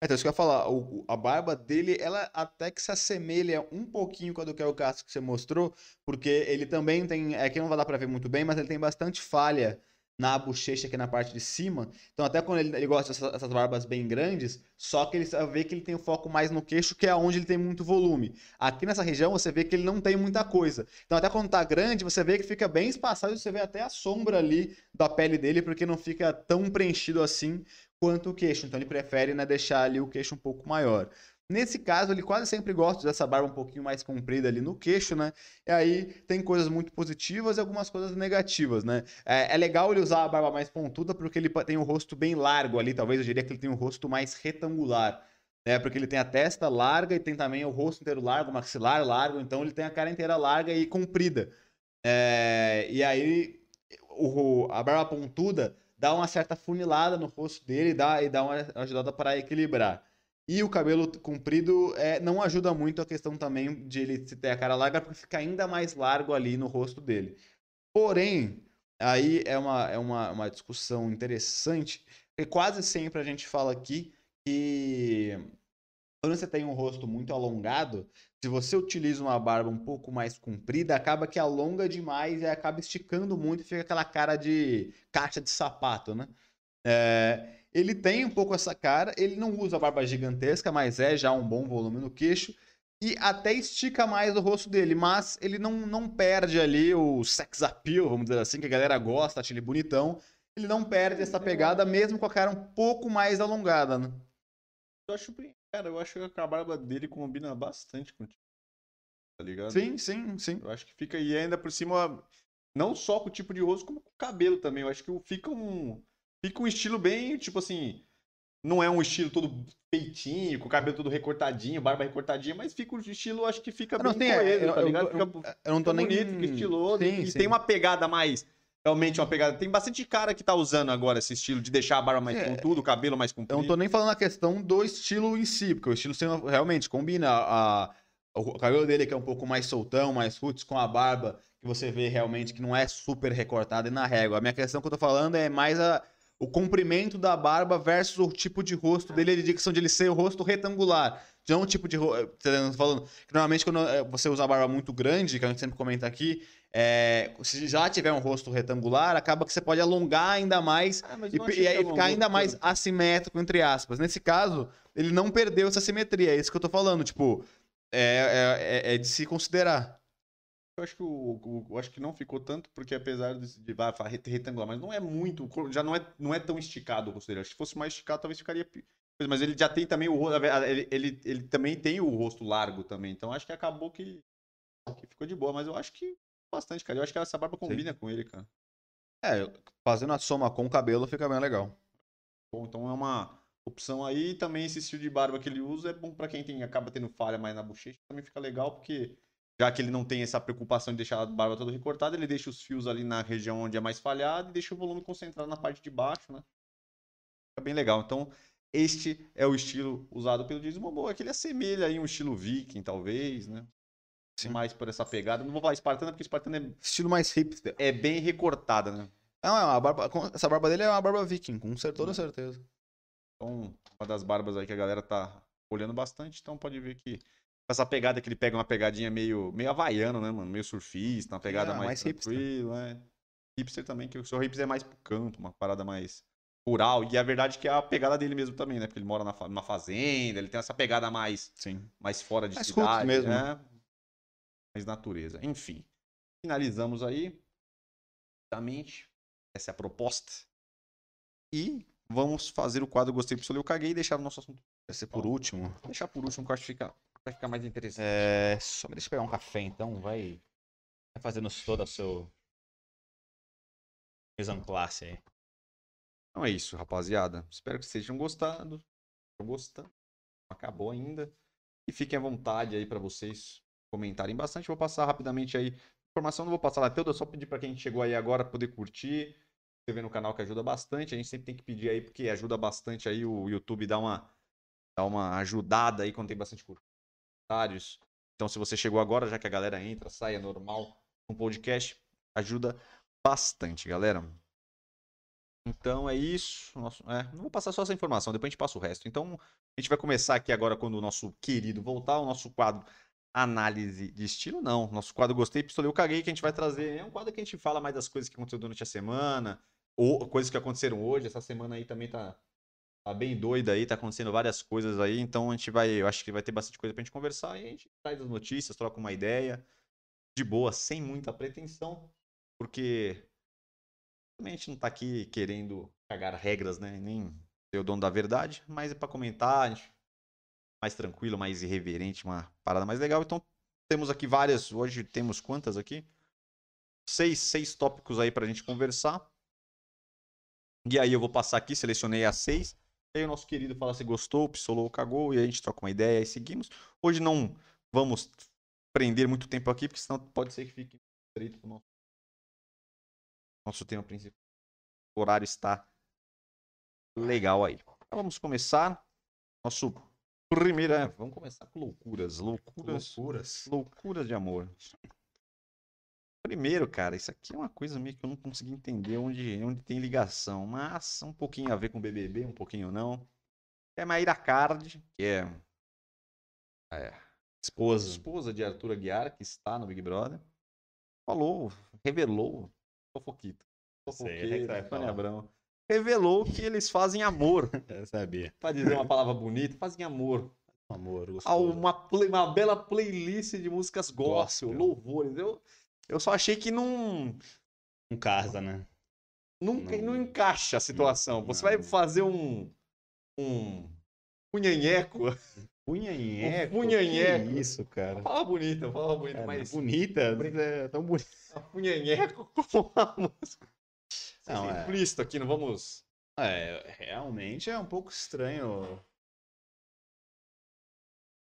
B: É, então, isso que eu ia falar, o, a barba dele, ela até que se assemelha um pouquinho com a do o Castro que você mostrou, porque ele também tem, é que não vai dar pra ver muito bem, mas ele tem bastante falha na bochecha aqui na parte de cima. Então, até quando ele, ele gosta dessas barbas bem grandes, só que ele vê que ele tem o foco mais no queixo, que é onde ele tem muito volume. Aqui nessa região, você vê que ele não tem muita coisa. Então, até quando tá grande, você vê que fica bem espaçado, você vê até a sombra ali da pele dele, porque não fica tão preenchido assim quanto o queixo. Então, ele prefere né, deixar ali o queixo um pouco maior. Nesse caso, ele quase sempre gosta dessa barba um pouquinho mais comprida ali no queixo, né? E aí tem coisas muito positivas e algumas coisas negativas, né? É, é, legal ele usar a barba mais pontuda porque ele tem o rosto bem largo ali, talvez eu diria que ele tem um rosto mais retangular. Né? Porque ele tem a testa larga e tem também o rosto inteiro largo, o maxilar largo, então ele tem a cara inteira larga e comprida. É, e aí o, a barba pontuda dá uma certa funilada no rosto dele dá, e dá uma ajudada para equilibrar. E o cabelo comprido é, não ajuda muito a questão também de ele ter a cara larga, porque fica ainda mais largo ali no rosto dele. Porém, aí é uma, é uma, uma discussão interessante, porque quase sempre a gente fala aqui que quando você tem um rosto muito alongado, se você utiliza uma barba um pouco mais comprida, acaba que alonga demais e acaba esticando muito e fica aquela cara de caixa de sapato, né? É, ele tem um pouco essa cara, ele não usa barba gigantesca, mas é já um bom volume no queixo. E até estica mais o rosto dele, mas ele não, não perde ali o sex appeal, vamos dizer assim, que a galera gosta, acha ele bonitão. Ele não perde essa pegada, mesmo com a cara um pouco mais alongada, né?
A: Eu acho, cara, eu acho que a barba dele combina bastante contigo. tá ligado?
B: Sim, sim, sim.
A: Eu acho que fica e ainda por cima, não só com o tipo de rosto, como com o cabelo também. Eu acho que fica um, fica um estilo bem, tipo assim, não é um estilo todo feitinho, com o cabelo todo recortadinho, barba recortadinha, mas fica um estilo, acho que fica
B: Eu não
A: bem coeso,
B: eu-
A: tá
B: eu-
A: ligado?
B: eu-
A: Fica,
B: Eu não tô nem.
A: bonito, fica estiloso.
B: Sim,
A: e
B: sim.
A: tem uma pegada mais. Realmente uma pegada. Tem bastante cara que tá usando agora esse estilo de deixar a barba mais
B: É.
A: o cabelo mais
B: Eu
A: comprido.
B: não tô nem falando a questão do estilo em si, porque o estilo realmente combina a, o cabelo dele que é um pouco mais soltão, mais roots, com a barba que você vê realmente que não é super recortada e na régua. A minha questão que eu tô falando é mais a, o comprimento da barba versus o tipo de rosto dele, a questão de ele ser o rosto retangular. Não o tipo de rosto. falando que normalmente quando eh, você usa a barba muito grande, que a gente sempre comenta aqui, é, se já tiver um rosto retangular, acaba que você pode alongar ainda mais
A: Ah,
B: e, e ficar ainda mais assimétrico, entre aspas. Nesse caso, ele não perdeu essa simetria. É isso que eu tô falando. Tipo, é, é, é- é de se considerar.
A: Eu acho que o, o- eu acho que não ficou tanto, porque apesar de, de retangular, mas não é muito, já não é, não é tão esticado o rosto dele. Acho que se fosse mais esticado, talvez ficaria. Mas ele já tem também o rosto. Ele, ele, ele também tem o rosto largo também. Então acho que acabou que, que ficou de boa. Mas eu acho que bastante, cara. Eu acho que essa barba combina com ele, cara.
B: É, fazendo a soma com o cabelo fica bem legal.
A: Bom, então é uma opção aí. Também esse estilo de barba que ele usa é bom pra quem tem, acaba tendo falha mais na bochecha. Também fica legal, porque já que ele não tem essa preocupação de deixar a barba toda recortada, ele deixa os fios ali na região onde é mais falhado e deixa o volume concentrado na parte de baixo, né? Fica bem legal. Então, este é o estilo usado pelo Jason Momoa, que ele assemelha aí um estilo viking, talvez, né?
B: Sim.
A: Mais por essa pegada. Não vou falar espartana, porque espartana é,
B: Estilo mais hipster.
A: é bem recortada, né?
B: Não, é uma barba, essa barba dele é uma barba viking, com toda certeza.
A: Então, uma das barbas aí que a galera tá olhando bastante, então pode ver que essa pegada que ele pega uma pegadinha meio, meio havaiano, né, mano? Meio surfista, uma pegada
B: É,
A: mais,
B: mais hipster.
A: tranquila, né? Hipster também, que o seu hipster é mais pro canto, uma parada mais rural. E a verdade é que é a pegada dele mesmo também, né? Porque ele mora na numa fazenda, ele tem essa pegada mais,
B: Sim.
A: mais fora de
B: Mais
A: cidade,
B: mesmo,
A: né? Mais natureza. Enfim, finalizamos aí. Exatamente. Essa é a proposta. E vamos fazer o quadro Gostei, Pistolei, eu caguei e deixar o nosso assunto.
B: Vai ser por último.
A: Deixar por último, que eu acho que fica, vai ficar mais interessante.
B: É, só me deixa eu pegar um café então, vai. Vai fazendo todo o seu. Exame classe aí.
A: Então é isso, rapaziada. Espero que vocês tenham gostado. Gostando. Acabou ainda. E fiquem à vontade aí pra vocês comentarem bastante. Vou passar rapidamente aí. Informação não vou passar lá toda, só pedir pra quem chegou aí agora poder curtir. Se inscrever no canal que ajuda bastante. A gente sempre tem que pedir aí, porque ajuda bastante aí o YouTube dá uma, dá uma ajudada aí quando tem bastante comentários. Então, se você chegou agora, já que a galera entra, sai, é normal, um podcast, ajuda bastante, galera. Então é isso. Nosso, é, não vou passar só essa informação, depois a gente passa o resto. Então a gente vai começar aqui agora quando o nosso querido voltar, o nosso quadro Análise de Estilo, não. Nosso quadro Gostei, Pistolei, eu caguei, que a gente vai trazer. É um quadro que a gente fala mais das coisas que aconteceram durante a semana, ou coisas que aconteceram hoje. Essa semana aí também tá, tá bem doida aí, tá acontecendo várias coisas aí. Então a gente vai, eu acho que vai ter bastante coisa pra gente conversar e a gente traz as notícias, troca uma ideia de boa, sem muita pretensão, porque também a gente não tá aqui querendo cagar regras, né? Nem ser o dono da verdade, mas é pra comentar, a gente- mais tranquilo, mais irreverente, uma parada mais legal. Então temos aqui várias, hoje temos quantas aqui? Seis, seis tópicos aí pra gente conversar. E aí eu vou passar aqui, selecionei as seis. E aí o nosso querido fala se gostou, pistolou ou cagou, e aí a gente troca uma ideia e seguimos. Hoje não vamos prender muito tempo aqui, porque senão pode ser que fique estreito pro nosso, nosso tema principal. O horário está legal aí. Então vamos começar. Nosso primeiro. É, vamos começar com loucuras. Loucuras.
B: Loucuras.
A: Loucuras de amor. Primeiro, cara, isso aqui é uma coisa meio que eu não consegui entender onde, onde tem ligação, mas um pouquinho a ver com BBB, um pouquinho não. É Maíra Card, que é, é
B: Esposa.
A: esposa de Arthur Aguiar, que está no Big Brother, falou, revelou,
B: vai
A: Sônia
B: falar.
A: Abrão, revelou que eles fazem amor, [LAUGHS]
B: Eu sabia.
A: para dizer uma palavra bonita, fazem amor
B: Amor, gostoso.
A: uma, play- uma bela playlist de músicas gospel,
B: Gospel.
A: louvores. Eu, eu só achei que não,
B: Um casa, né?
A: não,
B: Não.
A: não encaixa a situação. Você
B: não.
A: vai fazer um um punhanheco
B: Punhanheco?
A: punhanheco.
B: Que isso, cara?
A: Fala bonita, fala bonita,
B: Cara,
A: mas
B: bonita, é tão bonita. [LAUGHS]
A: punhanheco com a música.
B: Não, é.
A: Implícito aqui, não vamos.
B: É, realmente é um pouco estranho.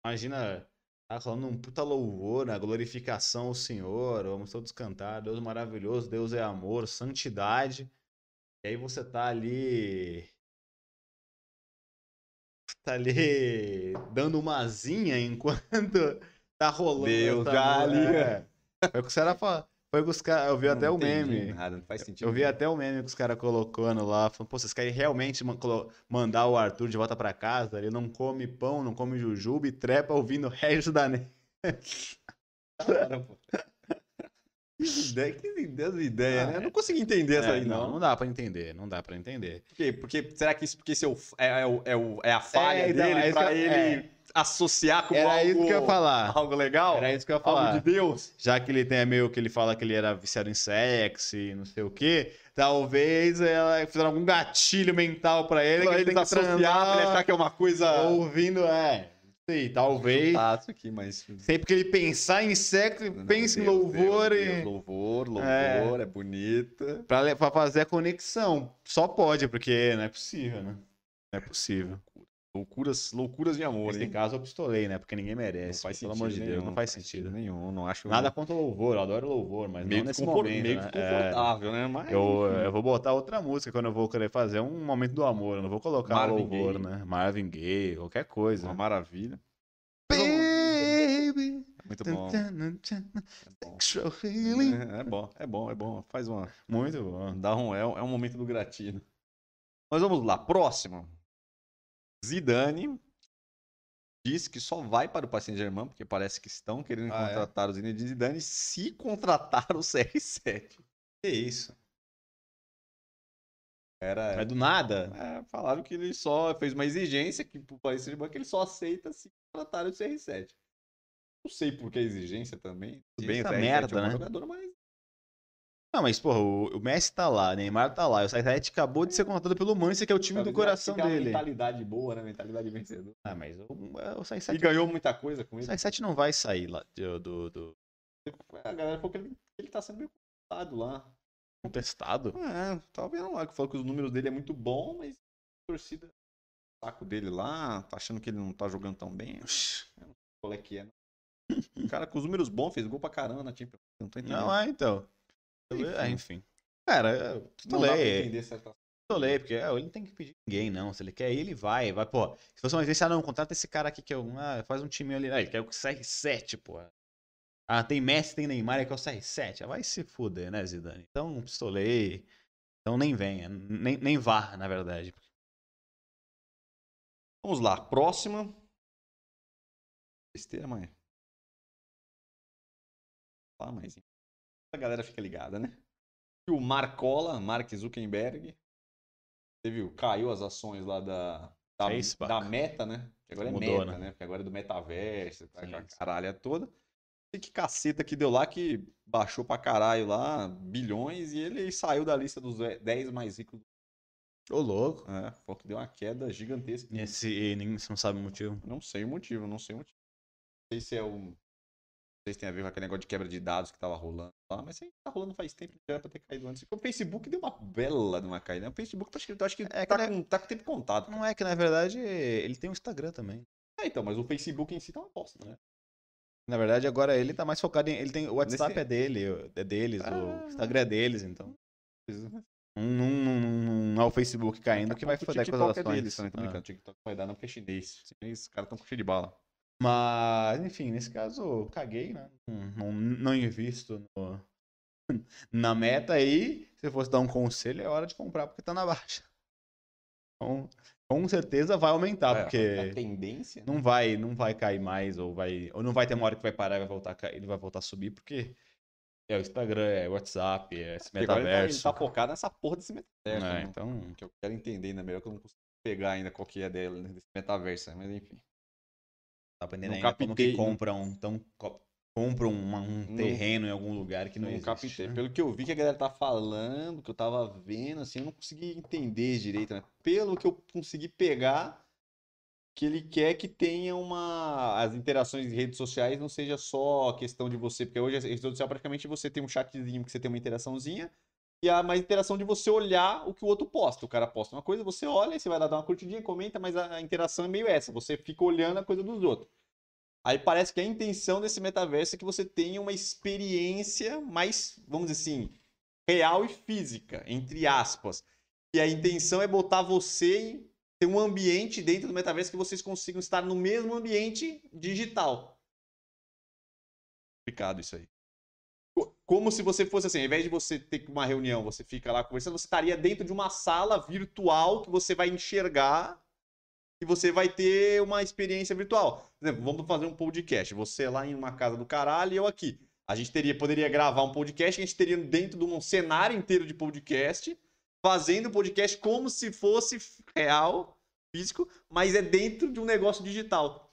B: Imagina, tá falando um puta louvor, né? Glorificação ao Senhor, vamos todos cantar, Deus maravilhoso, Deus é amor, santidade. E aí você tá ali. Tá ali dando uma asinha enquanto [LAUGHS] tá rolando.
A: Deus,
B: música.
A: ali.
B: É. Foi o que os caras falaram. Foi o que os caras. Eu vi até
A: Não
B: o
A: entendi
B: meme.
A: Nada, não faz sentido.
B: Eu vi até o meme que os caras colocando lá, falando, pô, vocês querem realmente mandar o Arthur de volta pra casa? Ele não come pão, não come jujuba e trepa ouvindo Regis da Neve.
A: Cara, [LAUGHS] pô. Que ideia, que ideias, ideias, né? Eu não consegui entender essa
B: É,
A: aí,
B: não,
A: não.
B: dá pra entender, não dá pra entender.
A: Por quê? Porque, será que isso porque esse é, o, é, é, o- é, o- é a falha
B: então,
A: dele
B: é isso
A: pra ele
B: é.
A: associar como
B: Era
A: algo,
B: isso que eu ia falar.
A: algo legal?
B: Era isso que eu ia
A: algo
B: falar.
A: de Deus?
B: Já que ele tem meio que ele fala que ele era viciado em sexo e não sei o quê, talvez ela fizeram algum gatilho mental pra ele
A: Pra
B: que ele
A: ele
B: tem que
A: associar, pra ele achar que é uma coisa...
B: ouvindo, é, sei, talvez.
A: Isso aqui, mas...
B: Sempre que ele pensar em sexo,
A: Não,
B: pense em louvor
A: Deus,
B: e.
A: Deus, louvor, louvor,
B: É.
A: é, bonita.
B: Pra, pra fazer a conexão. Só pode, porque não é possível, né? Não é possível.
A: Loucuras, loucuras de amor,
B: Nesse
A: hein?
B: caso, eu pistolei, né? Porque ninguém
A: Não
B: merece.
A: faz
B: pelo amor de Deus,
A: nenhum,
B: não faz sentido.
A: nenhum, não acho
B: Nada contra o louvor, eu adoro louvor, mas
A: meio
B: não nesse momento.
A: meio
B: né? É,
A: desconfortável, né? Mas,
B: eu, eu vou botar outra música quando eu vou querer fazer um momento do amor. Eu não vou colocar
A: Marvin
B: louvor,
A: Gaye.
B: né? Marvin Gaye, qualquer coisa.
A: uma maravilha.
B: Baby.
A: É muito bom. É bom. É, é bom, é bom, é bom. Faz uma.
B: Muito bom.
A: Dá um, é, um- é um momento do gratino. Mas vamos lá, próximo. Zidane diz que só vai para o Paris Saint-Germain, porque parece que estão querendo
B: Ah, é?
A: contratar o Zinedine Zidane se contratar o CR7.
B: Que isso?
A: Era,
B: É do nada?
A: é, falaram que ele só fez uma exigência que o Paris Saint-Germain que ele só aceita se contratar o CR7. Não sei por que a exigência também. Tudo bem, o
B: Essa
A: CR7
B: merda,
A: é um
B: né?
A: jogador, mas
B: Não, mas, porra, o, o Messi tá lá, o Neymar tá lá, o Sainz acabou de ser contratado pelo Manchester, que é o time do coração
A: fica uma
B: dele.
A: mentalidade boa, né? Mentalidade vencedora.
B: Ah, mas o, o Sainz
A: E ganhou muita coisa com ele.
B: O Sainz não vai sair lá do, do, do
A: A galera falou que ele, ele tá sendo meio contado lá.
B: contestado.
A: É, tá vendo lá que falou que os números dele é muito bom, mas a torcida o saco dele lá, tá achando que ele não tá jogando tão bem. Qual é que é? O cara com os números bons fez gol pra caramba na Champions. Não tô entendendo.
B: Não, é, então.
A: Enfim.
B: É, enfim. Cara, pistolei,
A: entender certas
B: pistolei, porque é, ele não tem que pedir ninguém, não. Se ele quer ir, ele vai. Vai, pô. Se você uma vez, ah, não, contrata esse cara aqui que é um. Ah, faz um time ali. Ah, ele quer o CR7, pô. Ah, tem Messi, tem Neymar, ele quer o CR7. Ah, vai se fuder, né, Zidane? Então, pistolei. Então nem venha. Nem, nem vá, na verdade.
A: Vamos lá, próxima. Besteira, mãe. Ah, mas a galera fica ligada, né? E o Marcola, Mark Zuckerberg, você viu, caiu as ações lá da, da,
B: Facebook.
A: da Meta, né? Que agora é
B: Mudou,
A: Meta,
B: né?
A: né? Porque agora é do metaverso, tá com a caralha toda. E que caceta que deu lá que baixou pra caralho lá, bilhões, e ele saiu da lista dos 10 mais ricos.
B: Ô, louco.
A: É, falou que deu uma queda gigantesca.
B: E esse, e ninguém você não sabe o motivo.
A: Não sei o motivo, não sei o motivo. Não sei se é um. Sei se tem a ver com aquele negócio de quebra de dados que tava rolando lá, mas isso aí tá rolando faz tempo, já era pra ter caído antes. O Facebook deu uma bela de uma caída. né? O Facebook, acho que, eu acho que,
B: É que
A: tá, com, tá com tempo contado.
B: Não é que, na verdade, ele tem um Instagram também.
A: É, então, mas o Facebook em si tá uma bosta, né?
B: Na verdade, agora ele tá mais focado em. Ele tem, o WhatsApp
A: Nesse-
B: é dele, é deles,
A: Ah.
B: o Instagram é deles, então.
A: Tá
B: Não, não, não, é o Facebook caindo que vai
A: O
B: foder com as
A: é
B: ações.
A: deles também, tô
B: Ah.
A: brincando. O TikTok vai dar não porque é. Chinês, Os caras tão com cheio de bala.
B: Mas, enfim, nesse caso, caguei, né? Não, não, invisto no- [LAUGHS] na meta aí. Se eu fosse dar um conselho, é hora de comprar porque tá na baixa. Então, com certeza vai aumentar,
A: É,
B: porque.
A: A tendência. né?
B: não vai, não vai cair mais, ou vai. Ou não vai ter uma hora que vai parar e vai voltar a cair, ele vai voltar a subir, porque é o Instagram, é o WhatsApp, é esse
A: Porque agora ele tá-
B: metaverso.
A: Ele tá focado nessa porra desse metaverso.
B: É,
A: né?
B: então.
A: Que eu quero entender ainda melhor, que eu não consigo pegar ainda qual que é dela, né, desse metaverso. Mas enfim.
B: Tá aprendendo
A: Não
B: ainda como
A: captei,
B: que
A: não-
B: compram, então, co- compram uma- um
A: Não-
B: terreno em algum lugar que não,
A: Não
B: existe.
A: captei.
B: né?
A: Pelo que eu vi que a galera tá falando, que eu tava vendo, assim, eu não consegui entender direito, né? Pelo que eu consegui pegar, que ele quer que tenha uma. As interações em redes sociais não seja só questão de você, porque hoje a rede social praticamente você tem um chatzinho que você tem uma interaçãozinha, e a mais interação de você olhar o que o outro posta. O cara posta uma coisa, você olha, você vai lá dar uma curtidinha, comenta, mas a interação é meio essa, você fica olhando a coisa dos outros. Aí parece que a intenção desse metaverso é que você tenha uma experiência mais, vamos dizer assim, real e física, entre aspas. E a intenção é botar você em ter um ambiente dentro do metaverso que vocês consigam estar no mesmo ambiente digital. Complicado isso aí. Como se você fosse assim, ao invés de você ter uma reunião, você fica lá conversando, você estaria dentro de uma sala virtual que você vai enxergar e você vai ter uma experiência virtual. Por exemplo, vamos fazer um podcast. Você lá em uma casa do caralho e eu aqui. A gente teria, poderia gravar um podcast, a gente teria dentro de um cenário inteiro de podcast, fazendo o podcast como se fosse real, físico, mas é dentro de um negócio digital.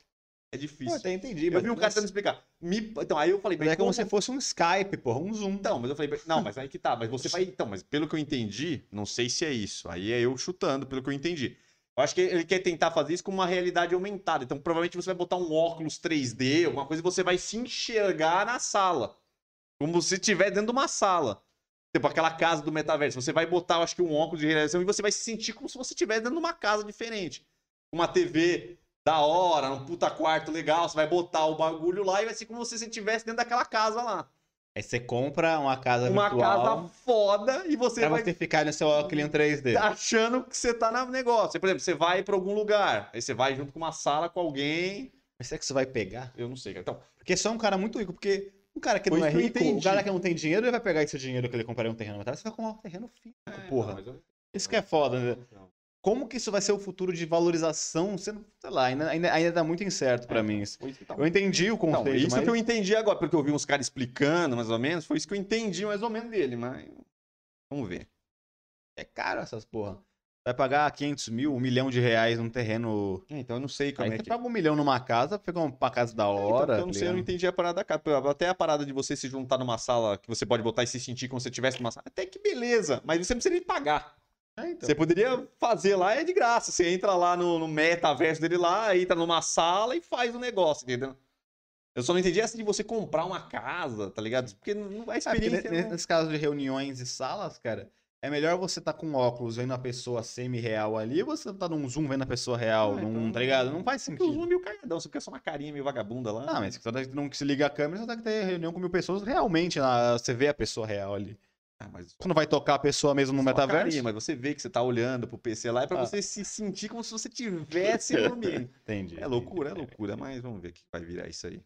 A: É difícil.
B: Pô, até entendi.
A: Eu
B: mas
A: vi um cara
B: mas-
A: tentando explicar. Me... Então, aí eu falei,
B: mas é como
A: como
B: se fosse um Skype, porra, um Zoom.
A: então, mas eu falei, não, mas aí que tá, mas você vai. Então, mas pelo que eu entendi, não sei se é isso. Aí é eu chutando, pelo que eu entendi. Eu acho que ele quer tentar fazer isso com uma realidade aumentada. Então, provavelmente você vai botar um óculos 3D, alguma coisa, e você vai se enxergar na sala. Como se estivesse dentro de uma sala. Tipo, aquela casa do metaverso. Você vai botar, eu acho que um óculos de realização e você vai se sentir como se você estivesse dentro de uma casa diferente. Uma TV da hora, um puta quarto legal. Você vai botar o bagulho lá e vai ser como se você estivesse dentro daquela casa lá
B: Aí você compra uma casa
A: uma
B: virtual
A: casa foda e você
B: pra
A: vai
B: você ficar no seu óculos em 3D.
A: achando que você tá no negócio. Por exemplo, você vai pra algum lugar, aí você vai junto com uma sala com alguém.
B: Mas será que você vai pegar?
A: Eu não sei. cara. Então,
B: Porque só um cara muito rico, porque um cara que não é rico, o
A: entendi.
B: cara que não tem dinheiro, ele vai pegar esse dinheiro que ele compraria um terreno no você vai comprar um terreno físico, porra.
A: mas eu-
B: Isso que é foda, né? Como que isso vai ser o futuro de valorização? Sei lá, ainda, ainda, ainda tá muito incerto pra
A: É,
B: mim isso.
A: Foi isso, então.
B: Eu entendi o
A: Então,
B: conceito,
A: isso
B: mas...
A: que eu entendi agora, porque eu vi uns caras explicando mais ou menos, foi isso que eu entendi mais ou menos dele, mas vamos ver.
B: É caro essas porra. Vai pagar 500 mil, um milhão de reais num terreno...
A: É, Então eu não sei como
B: Aí
A: é
B: você
A: que
B: paga um milhão numa casa, pegar uma casa da
A: É, então,
B: hora.
A: eu não
B: tá
A: sei, eu não entendi a parada da capa. Até a parada de você se juntar numa sala que você pode botar e se sentir como se você estivesse numa sala. Até que beleza, mas você não precisa nem pagar.
B: É, então.
A: Você poderia fazer lá, é de graça. Você entra lá no, no metaverso dele lá, entra numa sala e faz o negócio, entendeu? Eu só não entendi essa de você comprar uma casa, tá ligado? Porque não, a
B: É,
A: experiência. não-
B: nesse caso de reuniões e salas, cara, é melhor você tá com óculos vendo a pessoa semi-real ali ou você tá num zoom vendo a pessoa real,
A: Ah,
B: num,
A: então-
B: tá ligado? Não faz
A: Porque o Zoom
B: sentido.
A: é meio cagadão, você fica só uma carinha meio vagabunda lá.
B: Ah, mas se você não se liga a câmera, você tem que ter reunião com mil pessoas realmente, lá, você vê a pessoa real ali.
A: Ah, mas
B: Você não vai tocar a pessoa mesmo no metaverso?
A: mas você vê que você tá olhando pro PC lá, é pra
B: Ah.
A: você se sentir como se você tivesse no [LAUGHS] ambiente.
B: Entendi.
A: É loucura, é loucura, mas vamos ver o que vai virar isso aí.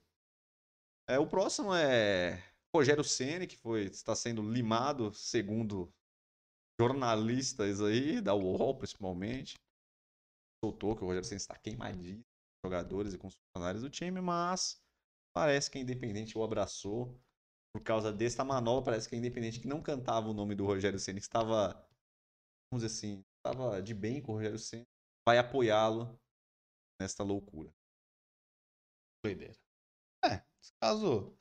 A: É, o próximo é Rogério Ceni, que foi, está sendo limado, segundo jornalistas aí, da UOL principalmente. Soltou que o Rogério Ceni está queimadíssimo com os jogadores e com os funcionários do time, mas parece que a Independente o abraçou. Por causa desta manobra, parece que a Independente que não cantava o nome do Rogério Ceni, que estava, vamos dizer assim, estava de bem com o Rogério Ceni, vai apoiá-lo nesta loucura.
B: Doideira. É, nesse caso,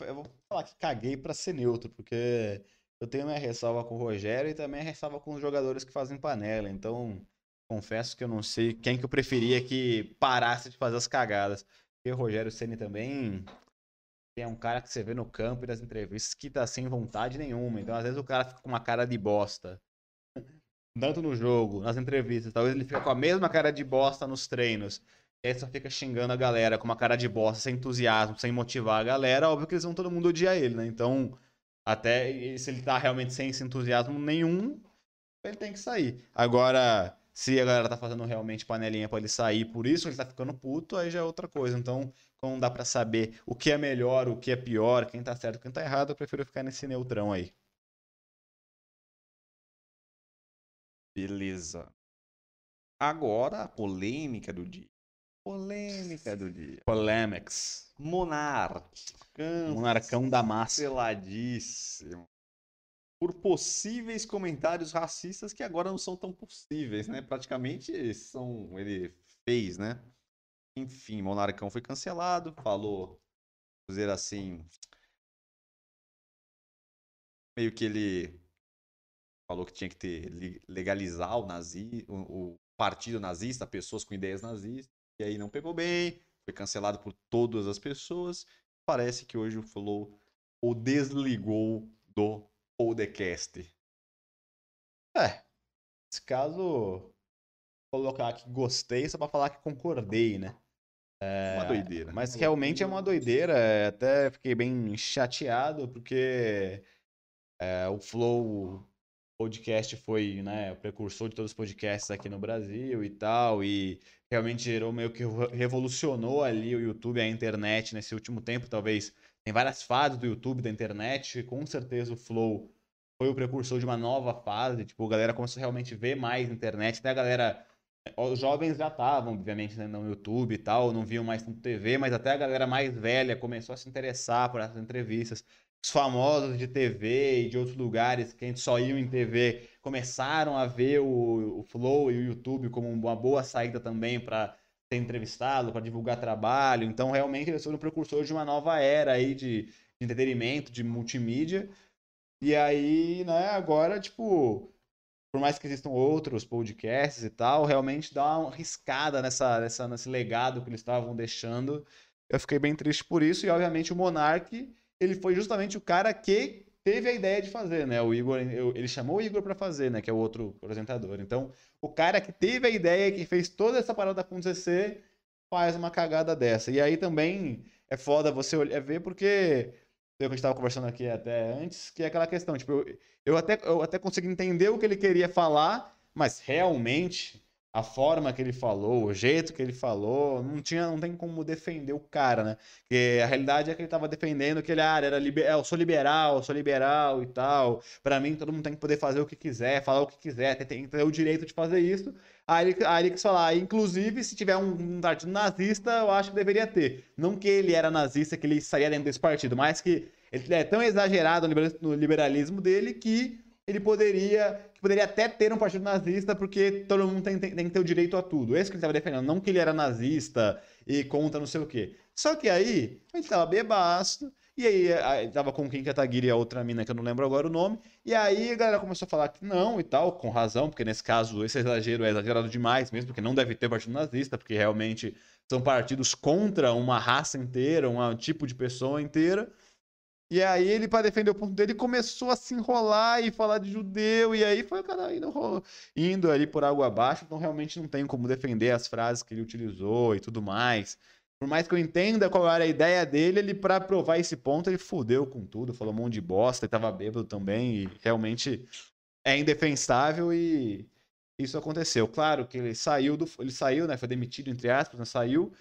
B: eu vou falar que caguei pra ser neutro, porque eu tenho minha ressalva com o Rogério e também a ressalva com os jogadores que fazem panela. Então, confesso que eu não sei quem que eu preferia que parasse de fazer as cagadas. Porque o Rogério Ceni também é um cara que você vê no campo e nas entrevistas que tá sem vontade nenhuma. Então, às vezes o cara fica com uma cara de bosta. [LAUGHS] Tanto no jogo, nas entrevistas, talvez ele fica com a mesma cara de bosta nos treinos. E aí só fica xingando a galera com uma cara de bosta, sem entusiasmo, sem motivar a galera, óbvio que eles vão todo mundo odiar ele, né? Então, até se ele tá realmente sem esse entusiasmo nenhum, ele tem que sair. Agora, se a galera tá fazendo realmente panelinha pra ele sair, por isso ele tá ficando puto, aí já é outra coisa. Então, como não dá pra saber o que é melhor, o que é pior, quem tá certo, quem tá errado, eu prefiro ficar nesse neutrão aí.
A: Beleza. Agora a polêmica do dia. Polêmica do dia.
B: Polemics.
A: Monark.
B: Monarcão da massa.
A: Canceladíssimo. Por possíveis comentários racistas que agora não são tão possíveis, né? Praticamente são. Ele fez, né? Enfim, Monarcão foi cancelado. Falou, dizer assim. Meio que ele falou que tinha que ter li- legalizar o nazi, o, o partido nazista, pessoas com ideias nazistas. E aí não pegou bem, foi cancelado por todas as pessoas. Parece que hoje o Flow o desligou do podcast.
B: É. Nesse caso, colocar aqui gostei só pra falar que concordei, né? É,
A: Uma doideira.
B: Mas realmente é uma doideira. é, Até fiquei bem chateado porque é, o Flow podcast foi né, o precursor de todos os podcasts aqui no Brasil e tal. E realmente gerou meio que revo- revolucionou ali o YouTube, a internet nesse último tempo. Talvez tem várias fases do YouTube, da internet. Com certeza o Flow foi o precursor de uma nova fase. Tipo, a galera começou a realmente ver mais internet. Até a galera. Os jovens já estavam, obviamente, né, no YouTube e tal, não viam mais tanto TV, mas até a galera mais velha começou a se interessar por essas entrevistas. Os famosos de TV e de outros lugares que a gente só iam em TV começaram a ver o, o Flow e o YouTube como uma boa saída também para ser entrevistado, para divulgar trabalho. Então, realmente, eles foram precursores de uma nova era aí de, de entretenimento, de multimídia. E aí, né, agora, tipo, por mais que existam outros podcasts e tal, realmente dá uma riscada nessa, nessa, nesse legado que eles estavam deixando. Eu fiquei bem triste por isso, e obviamente o Monark, ele foi justamente o cara que teve a ideia de fazer, né? O Igor, eu- ele chamou o Igor pra fazer, né? Que é o outro apresentador. Então, o cara que teve a ideia, que fez toda essa parada acontecer, faz uma cagada dessa. E aí também é foda você olhar, ver, porque o que a gente tava conversando aqui até antes, que é aquela questão, tipo, eu, eu até, eu até consigo entender o que ele queria falar, mas realmente a forma que ele falou, o jeito que ele falou, não tinha, não tem como defender o cara, né? Porque a realidade é que ele tava defendendo que ele ah, era liber... é, eu sou liberal, eu sou liberal e tal. Pra mim, todo mundo tem que poder fazer o que quiser, falar o que quiser, tem, ter o direito de fazer isso. Aí ele, aí ele quis falar, inclusive, se tiver um, um partido nazista, eu acho que deveria ter. Não que ele era nazista, que ele estaria dentro desse partido, mas que ele é tão exagerado no liberalismo dele que ele poderia, poderia até ter um partido nazista, porque todo mundo tem, tem- tem que ter o direito a tudo. Esse que ele estava defendendo, não que ele era nazista e contra não sei o quê. Só que aí, a gente tava bebaço, e aí aí tava com Kim Kataguiri e a outra mina que eu não lembro agora o nome, e aí a galera começou a falar que não e tal, com razão, porque nesse caso esse exagero é exagerado demais mesmo, porque não deve ter partido nazista, porque realmente são partidos contra uma raça inteira, um tipo de pessoa inteira. E aí ele, para defender o ponto dele, começou a se enrolar e falar de judeu, e aí foi o cara indo, indo ali por água abaixo, então realmente não tenho como defender as frases que ele utilizou e tudo mais. Por mais que eu entenda qual era a ideia dele, ele, pra provar esse ponto, ele fudeu com tudo, falou um monte de bosta, e tava bêbado também, e realmente é indefensável e isso aconteceu. Claro que ele saiu do. Ele saiu, né? Foi demitido, entre aspas, né? Saiu.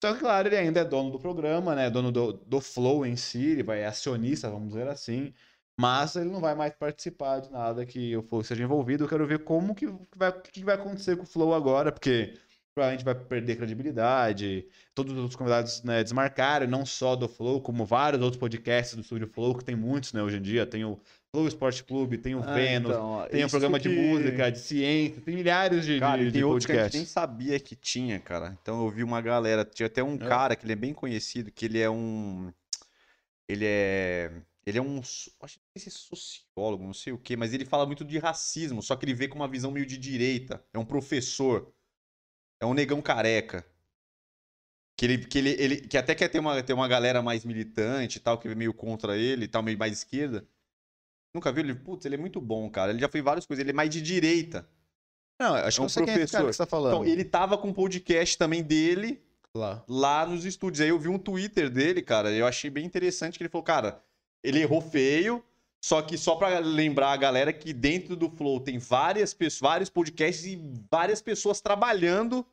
B: Que, claro, ele ainda é dono do programa, né? Dono do, do Flow em si, ele vai é acionista, vamos dizer assim. Mas ele não vai mais participar de nada que o Flow seja envolvido. Eu quero ver como que vai, que vai acontecer com o Flow agora, porque provavelmente vai perder credibilidade. Todos os convidados né, desmarcaram, não só do Flow, como vários outros podcasts do Estúdio Flow, que tem muitos, né, hoje em dia. Tem o Flow Esporte Clube, tem o
A: Ah,
B: Vênus,
A: então, ó,
B: tem um
A: isso
B: programa de
A: que-
B: música, de ciência, tem milhares de,
A: Cara,
B: de,
A: e
B: de
A: tem outros que a gente nem sabia que tinha, cara. Então eu vi uma galera, tinha até um
B: É.
A: cara que ele é bem conhecido, que ele é um. Ele é. Ele é um. Acho que é sociólogo, não sei o quê, mas ele fala muito de racismo, só que ele vê com uma visão meio de direita. É um professor. É um negão careca. Que, ele, que, ele, ele, que até quer ter uma, ter uma galera mais militante e tal, que é meio contra ele e tal, meio mais esquerda. Nunca viu ele? Putz, ele é muito bom, cara. Ele já fez várias coisas. Ele é mais de direita.
B: Não, acho
A: É um
B: que eu sei quem é esse cara
A: professor.
B: que você tá falando.
A: Então, ele tava com um podcast também dele
B: Lá.
A: lá nos estúdios. Aí eu vi um Twitter dele, cara, eu achei bem interessante que ele falou, cara, ele errou feio, só que só pra lembrar a galera que dentro do Flow tem várias pessoas, vários podcasts e várias pessoas trabalhando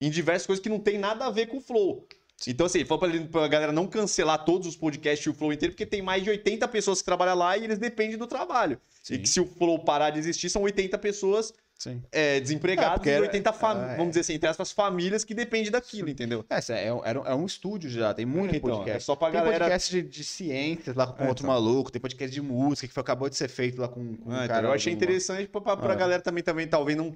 A: em diversas coisas que não tem nada a ver com o Flow. Então, assim, falou pra, pra galera não cancelar todos os podcasts e o Flow inteiro, porque tem mais de 80 pessoas que trabalham lá e eles dependem do trabalho. E
B: Sim.
A: que se o Flow parar de existir, são 80 pessoas é,
B: É,
A: desempregados
B: porque
A: e
B: era-
A: 80, fam-
B: é.
A: vamos dizer assim, entre aspas, famílias que dependem daquilo, entendeu?
B: É, é, é, um- é um estúdio já, tem muito
A: Então,
B: podcast.
A: é só pra
B: tem
A: galera-
B: podcast de, de ciências lá com
A: É,
B: outro
A: então.
B: maluco, tem podcast de música que foi, acabou de ser feito lá com, com
A: Ah,
B: um
A: então,
B: cara.
A: eu achei interessante pra, pra, pra
B: Ah.
A: galera também, também, talvez não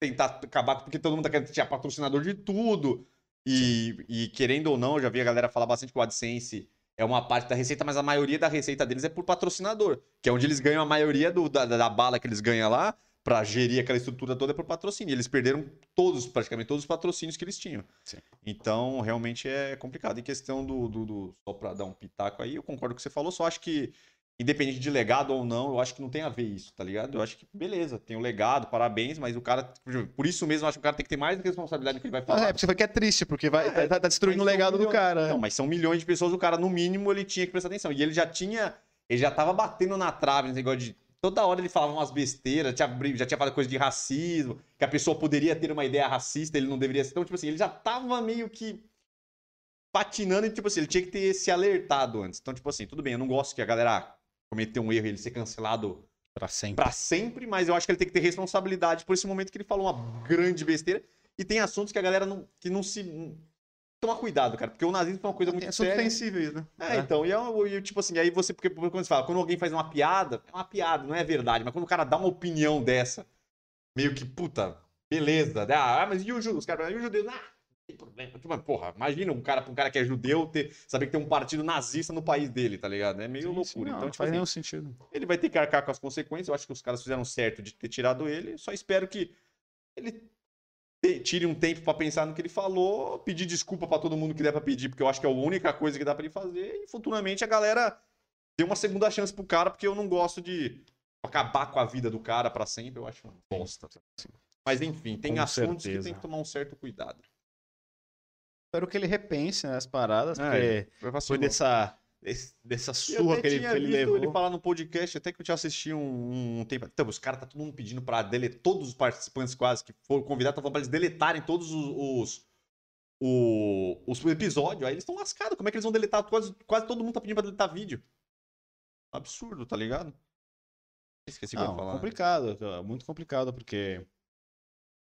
A: tentar acabar, porque todo mundo tá querendo tirar patrocinador de tudo. E, e querendo ou não, eu já vi a galera falar bastante que o AdSense é uma parte da receita, mas a maioria da receita deles é por patrocinador, que é onde eles ganham a maioria do- da, da bala que eles ganham lá pra gerir aquela estrutura toda é por patrocínio. Eles perderam todos, praticamente todos os patrocínios que eles tinham.
B: Sim.
A: Então, realmente é complicado. Em questão do, do, do- Só pra dar um pitaco aí, eu concordo com o que você falou, só acho que, independente de legado ou não, eu acho que não tem a ver isso, tá ligado? Eu acho que, beleza, tem o legado, parabéns, mas o cara. Por isso mesmo, eu acho que o cara tem que ter mais responsabilidade no que ele vai
B: Ah,
A: falar.
B: é, porque você que é triste, porque vai,
A: É,
B: tá, tá destruindo o legado do
A: milhões-
B: cara.
A: Não, mas são milhões de pessoas, o cara, no mínimo, ele tinha que prestar atenção. E ele já tinha. Ele já tava batendo na trave nesse negócio de. Toda hora ele falava umas besteiras, tinha, bri- já tinha falado coisa de racismo, que a pessoa poderia ter uma ideia racista, ele não deveria ser. Então, tipo assim, ele já tava meio que patinando e, tipo assim, ele tinha que ter se alertado antes. Então, tipo assim, tudo bem, eu não gosto que a galera cometeu um erro e ele ser cancelado
B: Pra sempre.
A: pra sempre, mas eu acho que ele tem que ter responsabilidade por esse momento que ele falou uma grande besteira. E tem assuntos que a galera não, que não se. Toma cuidado, cara, porque o nazismo foi uma coisa muito
B: assuntos
A: séria.
B: sensíveis, né?
A: É, então, e, é, um- e, tipo assim, aí você, porque quando você fala, quando alguém faz uma piada, é uma piada, não é verdade, mas quando o cara dá uma opinião dessa, meio que, puta, beleza, né? ah, mas e os judeus? Os caras, e os judeus? Ah, problema. Tipo, porra, imagina um cara, um cara que é judeu ter, saber que tem um partido nazista no país dele, tá ligado? É meio
B: Sim, sim,
A: loucura.
B: não,
A: então,
B: não
A: tipo
B: faz
A: assim,
B: nenhum sentido.
A: ele vai ter que arcar com as consequências. Eu acho que os caras fizeram certo de ter tirado ele. Só espero que ele tire um tempo pra pensar no que ele falou, pedir desculpa pra todo mundo que der pra pedir, porque eu acho que é a única coisa que dá pra ele fazer. E futuramente a galera dê uma segunda chance pro cara, porque eu não gosto de acabar com a vida do cara pra sempre. Eu acho uma bosta. Mas enfim, tem
B: Com
A: assuntos que
B: certeza.
A: tem que tomar um certo cuidado.
B: Espero que ele repense né, as paradas,
A: É,
B: porque
A: Foi
B: foi dessa, dessa surra que ele, ele levou.
A: ele falar no podcast, até que eu tinha assistido um, um tempo. Então, os caras tá todo mundo pedindo pra deletar todos os participantes quase que foram convidados, tá falando pra eles deletarem todos os, os, o- os episódios. Aí eles estão lascados. Como é que eles vão deletar? Quase, quase todo mundo tá pedindo pra deletar vídeo. Absurdo, tá ligado? Esqueci o que eu ia falar.
B: complicado, muito complicado, porque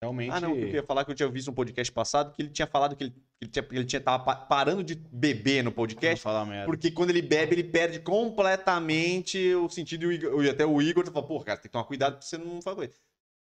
B: realmente...
A: Ah, não, eu ia falar que eu tinha visto um podcast passado que ele tinha falado que ele, ele, tinha, ele tinha, tava pa- parando de beber no podcast
B: falar merda.
A: Porque quando ele bebe, ele perde completamente o sentido. E até o Igor falou, pô, cara, tem que tomar cuidado pra você não fazer coisa.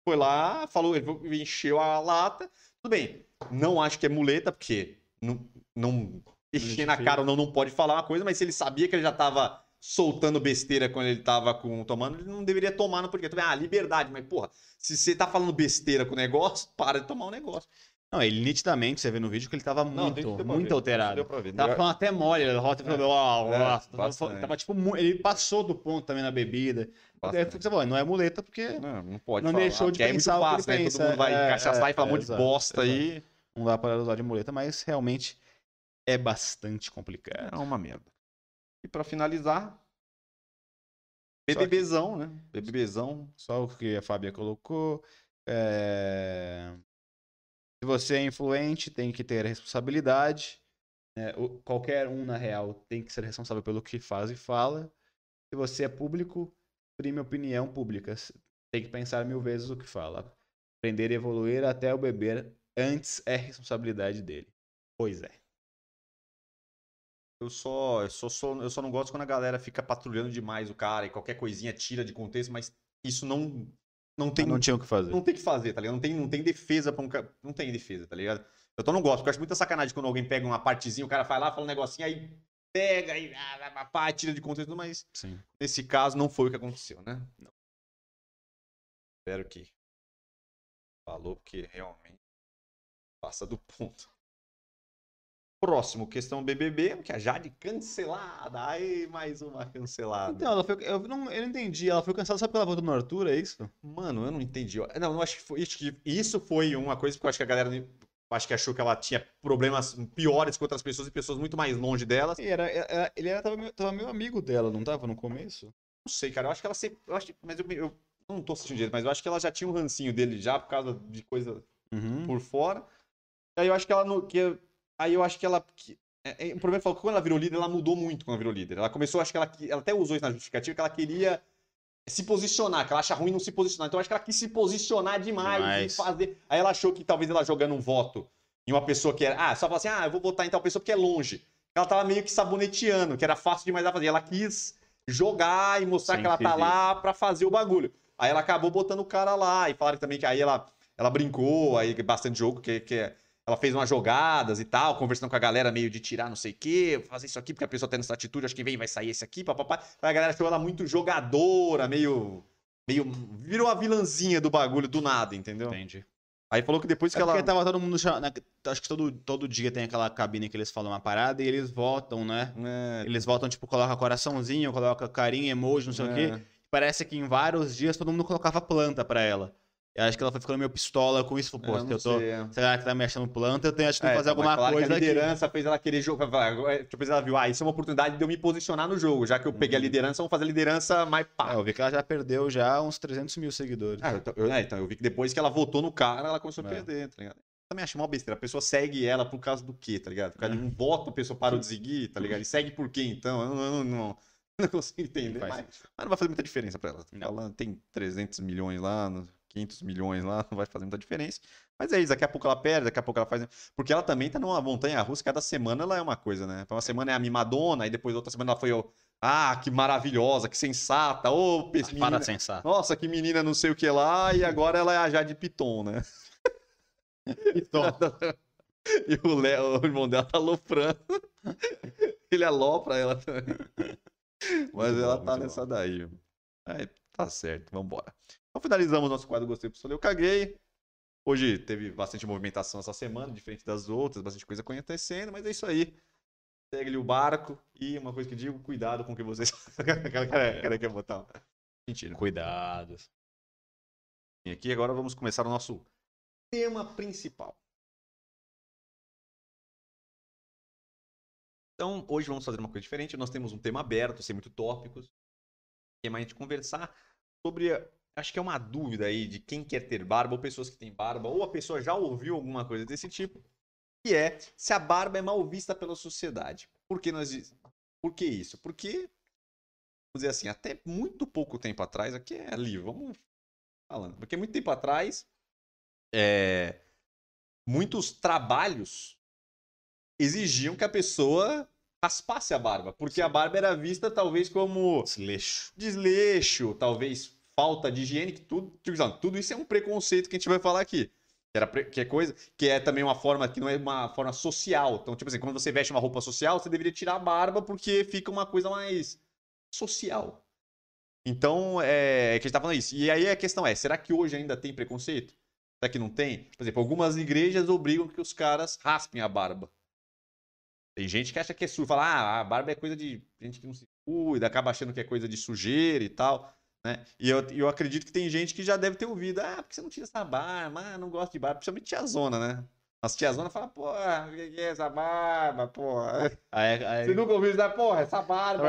A: Foi lá, falou, ele encheu a lata. Tudo bem. Não acho que é muleta, porque não, não encher na cara ou não, não pode falar uma coisa, mas se ele sabia que ele já tava soltando besteira quando ele tava com, tomando, ele não deveria tomar no podcast. Ah, liberdade, mas porra, se você tá falando besteira com o negócio, [LAUGHS] para de tomar o negócio.
B: Não, ele nitidamente, você vê no vídeo que ele tava muito,
A: deu pra
B: muito
A: ver,
B: alterado.
A: Deu pra ver.
B: Tava falando até mole, a rota falou, ó,
A: É,
B: ó, tava, tipo, ele passou do ponto também na bebida. Daí
A: Bastante.
B: você falou, não é muleta porque
A: Não, não pode
B: Não
A: falar,
B: deixou de
A: porque aí
B: pensar
A: é
B: o que
A: muito
B: ele
A: fácil, né?
B: pensa,
A: Todo mundo vai
B: é,
A: encaixaçar
B: é,
A: e falar um monte de bosta aí.
B: não dá para usar de muleta, mas realmente é bastante complicado.
A: É uma merda. E pra finalizar, BBBzão, né? BBBzão.
B: Só o que a Fábia colocou. é, Se você é influente, tem que ter responsabilidade. né? Qualquer um, na real, tem que ser responsável pelo que faz e fala. Se você é público, exprime opinião pública. Tem que pensar mil vezes o que fala. Aprender e evoluir até o beber antes é responsabilidade dele. Pois é.
A: Eu só, eu, só, só- eu só não gosto quando a galera fica patrulhando demais o cara e qualquer coisinha tira de contexto, mas isso não, não tem
B: não tinha o que fazer.
A: não tem o que fazer, tá ligado? Não tem, não tem defesa pra um cara. Não tem defesa, tá ligado? Eu tô não gosto, porque eu acho muita sacanagem quando alguém pega uma partezinha, o cara vai lá, fala um negocinho, aí pega e ah, ah, pá, tira de contexto, mas
B: Sim.
A: nesse caso não foi o que aconteceu, né?
B: Não.
A: Espero que falou, porque realmente passa do ponto. Próximo, questão BBB, que é a Jade cancelada. Aí, mais uma cancelada.
B: Então, ela foi, eu, não, eu não entendi. Ela foi cancelada só porque ela votou no Arthur, é isso?
A: Mano, eu não entendi. Não, eu acho que foi, acho que isso foi uma coisa porque eu acho que a galera acho que achou que ela tinha problemas piores com outras pessoas e pessoas muito mais longe delas.
B: E era, era- ele era, tava, meio, tava meio amigo dela, não tava no começo?
A: Não sei, cara. Eu acho que ela sempre. Eu acho, que- mas eu, eu não tô assistindo direito, mas eu acho que ela já tinha um rancinho dele já por causa de coisa
B: Uhum.
A: por fora. E aí eu acho que ela. No, que, aí eu acho que ela. Que, é, é, o problema foi que quando ela virou líder, ela mudou muito quando ela virou líder. Ela começou, acho que ela, ela até usou isso na justificativa, que ela queria se posicionar, que ela acha ruim não se posicionar. Então eu acho que ela quis se posicionar demais,
B: Demais.
A: e fazer. Aí ela achou que talvez ela jogando um voto em uma pessoa que era. Ah, só falar assim, ah, eu vou votar em tal pessoa porque é longe. Ela tava meio que saboneteando, que era fácil demais ela fazer. Ela quis jogar e mostrar
B: Sem
A: que ela tá lá pra fazer o bagulho. Aí ela acabou botando o cara lá. E falaram também que aí ela, ela brincou, aí bastante jogo, que, que ela fez umas jogadas e tal, conversando com a galera meio de tirar não sei o quê, fazer isso aqui, porque a pessoa tendo essa atitude, acho que vem vai sair esse aqui, papapá. Aí a galera achou ela muito jogadora, meio meio. Virou a vilãzinha do bagulho do nada, entendeu?
B: Entendi.
A: Aí falou que depois que
B: É
A: ela.
B: porque tava todo mundo. na- Acho que todo, todo dia tem aquela cabine que eles falam uma parada e eles votam, né?
A: É,
B: Eles votam, tipo, coloca coraçãozinho, coloca carinho, emoji, não sei o
A: é.
B: quê. Parece que em vários dias todo mundo colocava planta pra ela. Eu acho que ela foi ficando meio pistola com isso. Falou, pô,
A: Eu
B: eu tô.
A: é.
B: Será que tá me achando planta? Eu tenho acho que
A: É,
B: fazer alguma
A: que
B: coisa
A: a
B: aqui.
A: liderança fez ela querer jogar. Depois ela viu, ah, isso é uma oportunidade de eu me posicionar no jogo. Já que eu peguei a
B: Uhum.
A: liderança, vamos fazer a liderança mais pá.
B: É, eu vi que ela já perdeu já uns 300 mil seguidores.
A: Ah, então, eu, é, então, eu vi que depois que ela votou no cara, ela começou a
B: É.
A: perder, tá ligado? Eu também acho uma besteira. A pessoa segue ela por causa do quê, tá ligado? Por causa de um voto, a pessoa parou de seguir, tá ligado? E segue por quê, então? Eu não, eu não, não, [LAUGHS] consigo entender. Mas, mas não vai fazer muita diferença pra ela. Tá
B: Não.
A: falando, tem 300 milhões lá, no- 500 milhões lá, não [LAUGHS] vai fazer muita diferença. Mas é isso, daqui a pouco ela perde, daqui a pouco ela faz. Porque ela também tá numa montanha russa, cada semana ela é uma coisa, né? Uma semana é a mimadona, aí depois outra semana ela foi, ó, ah, que maravilhosa, que sensata, ô, oh,
B: Para de sensar.
A: nossa, que menina não sei o que lá, e agora ela é a Jade Piton, né? [LAUGHS] [LAUGHS] e o, Léo, o irmão dela tá aloprando. Ele alopra ela também. Mas
B: Muito
A: ela
B: bom,
A: tá nessa daí. Aí, tá certo, vambora. Então finalizamos nosso quadro Gostei Pessoal, eu caguei. Hoje teve bastante movimentação essa semana, diferente das outras, bastante coisa acontecendo, mas é isso aí. Segue-lhe o barco e uma coisa que digo, cuidado com o que vocês. [LAUGHS] cara, quer botar. Mentira.
B: Cuidado.
A: E aqui agora vamos começar o nosso tema principal. Então, hoje vamos fazer uma coisa diferente. Nós temos um tema aberto, sem muito tópicos. Que é mais a gente conversar sobre. Acho que é uma dúvida aí de quem quer ter barba, ou pessoas que têm barba, ou a pessoa já ouviu alguma coisa desse tipo. Que é se a barba é mal vista pela sociedade. Por que nós. Por que isso? Porque, vamos dizer assim, até muito pouco tempo atrás, aqui é ali, vamos falando. Porque muito tempo atrás, é, muitos trabalhos exigiam que a pessoa raspasse a barba. Porque a barba era vista talvez como
B: Desleixo.
A: desleixo, talvez falta de higiene, que tudo, tipo, tudo isso é um preconceito que a gente vai falar aqui. Que, era que é coisa, que é também uma forma que não é uma forma social. Então, tipo assim, quando você veste uma roupa social, você deveria tirar a barba porque fica uma coisa mais social. Então, é, é que a gente tá falando isso. E aí a questão é, será que hoje ainda tem preconceito? Será que não tem? Por exemplo, algumas igrejas obrigam que os caras raspem a barba. Tem gente que acha que é sujo, fala, ah, a barba é coisa de gente que não se cuida, acaba achando que é coisa de sujeira e tal, né? E eu, eu acredito que tem gente que já deve ter ouvido, ah, por que você não tira essa barba? Ah, não gosto de barba, principalmente tiazona, né? As tiazona falam, porra, o que é essa barba, porra? [LAUGHS]
B: Aí, aí,
A: Você nunca ouviu isso da porra, essa barba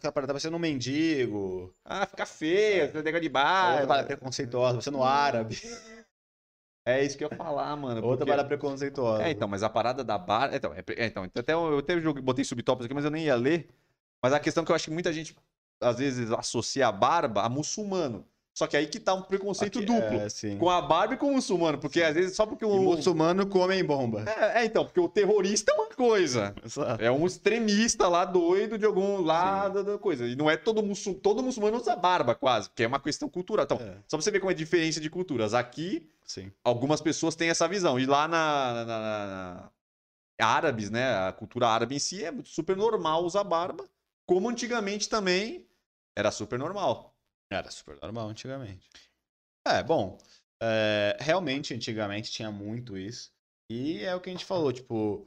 B: tá parecendo um mendigo.
A: Ah, fica feio, você negócio de
B: Outra
A: barba.
B: preconceituosa, você no árabe. [LAUGHS]
A: É isso que eu ia falar, mano.
B: Outra
A: porque-
B: parada preconceituosa.
A: É, então, mas a parada da barba. Então, é, é, então até eu, eu até botei subtópicos aqui, mas eu nem ia ler. Mas a questão que eu acho que muita gente, às vezes, associa a barba a muçulmano. Só que aí que tá um preconceito
B: Aqui-
A: duplo.
B: É, sim.
A: Com a barba e com o muçulmano. Porque às vezes só porque
B: E
A: o.
B: muçulmano comem bomba.
A: É, é, então, porque o terrorista é uma coisa.
B: Exato.
A: É um extremista lá doido de algum lado da coisa. E não é todo muçulmano. Todo muçulmano usa barba, quase, porque é uma questão cultural. Então,
B: É,
A: só pra você ver como é a diferença de culturas. Aqui,
B: sim.
A: algumas pessoas têm essa visão. E lá na, na- na- na- árabes, né? A cultura árabe em si é super normal usar barba, como antigamente também era super normal.
B: Era super normal antigamente. É, bom, é, realmente antigamente tinha muito isso. E é o que a gente falou, tipo,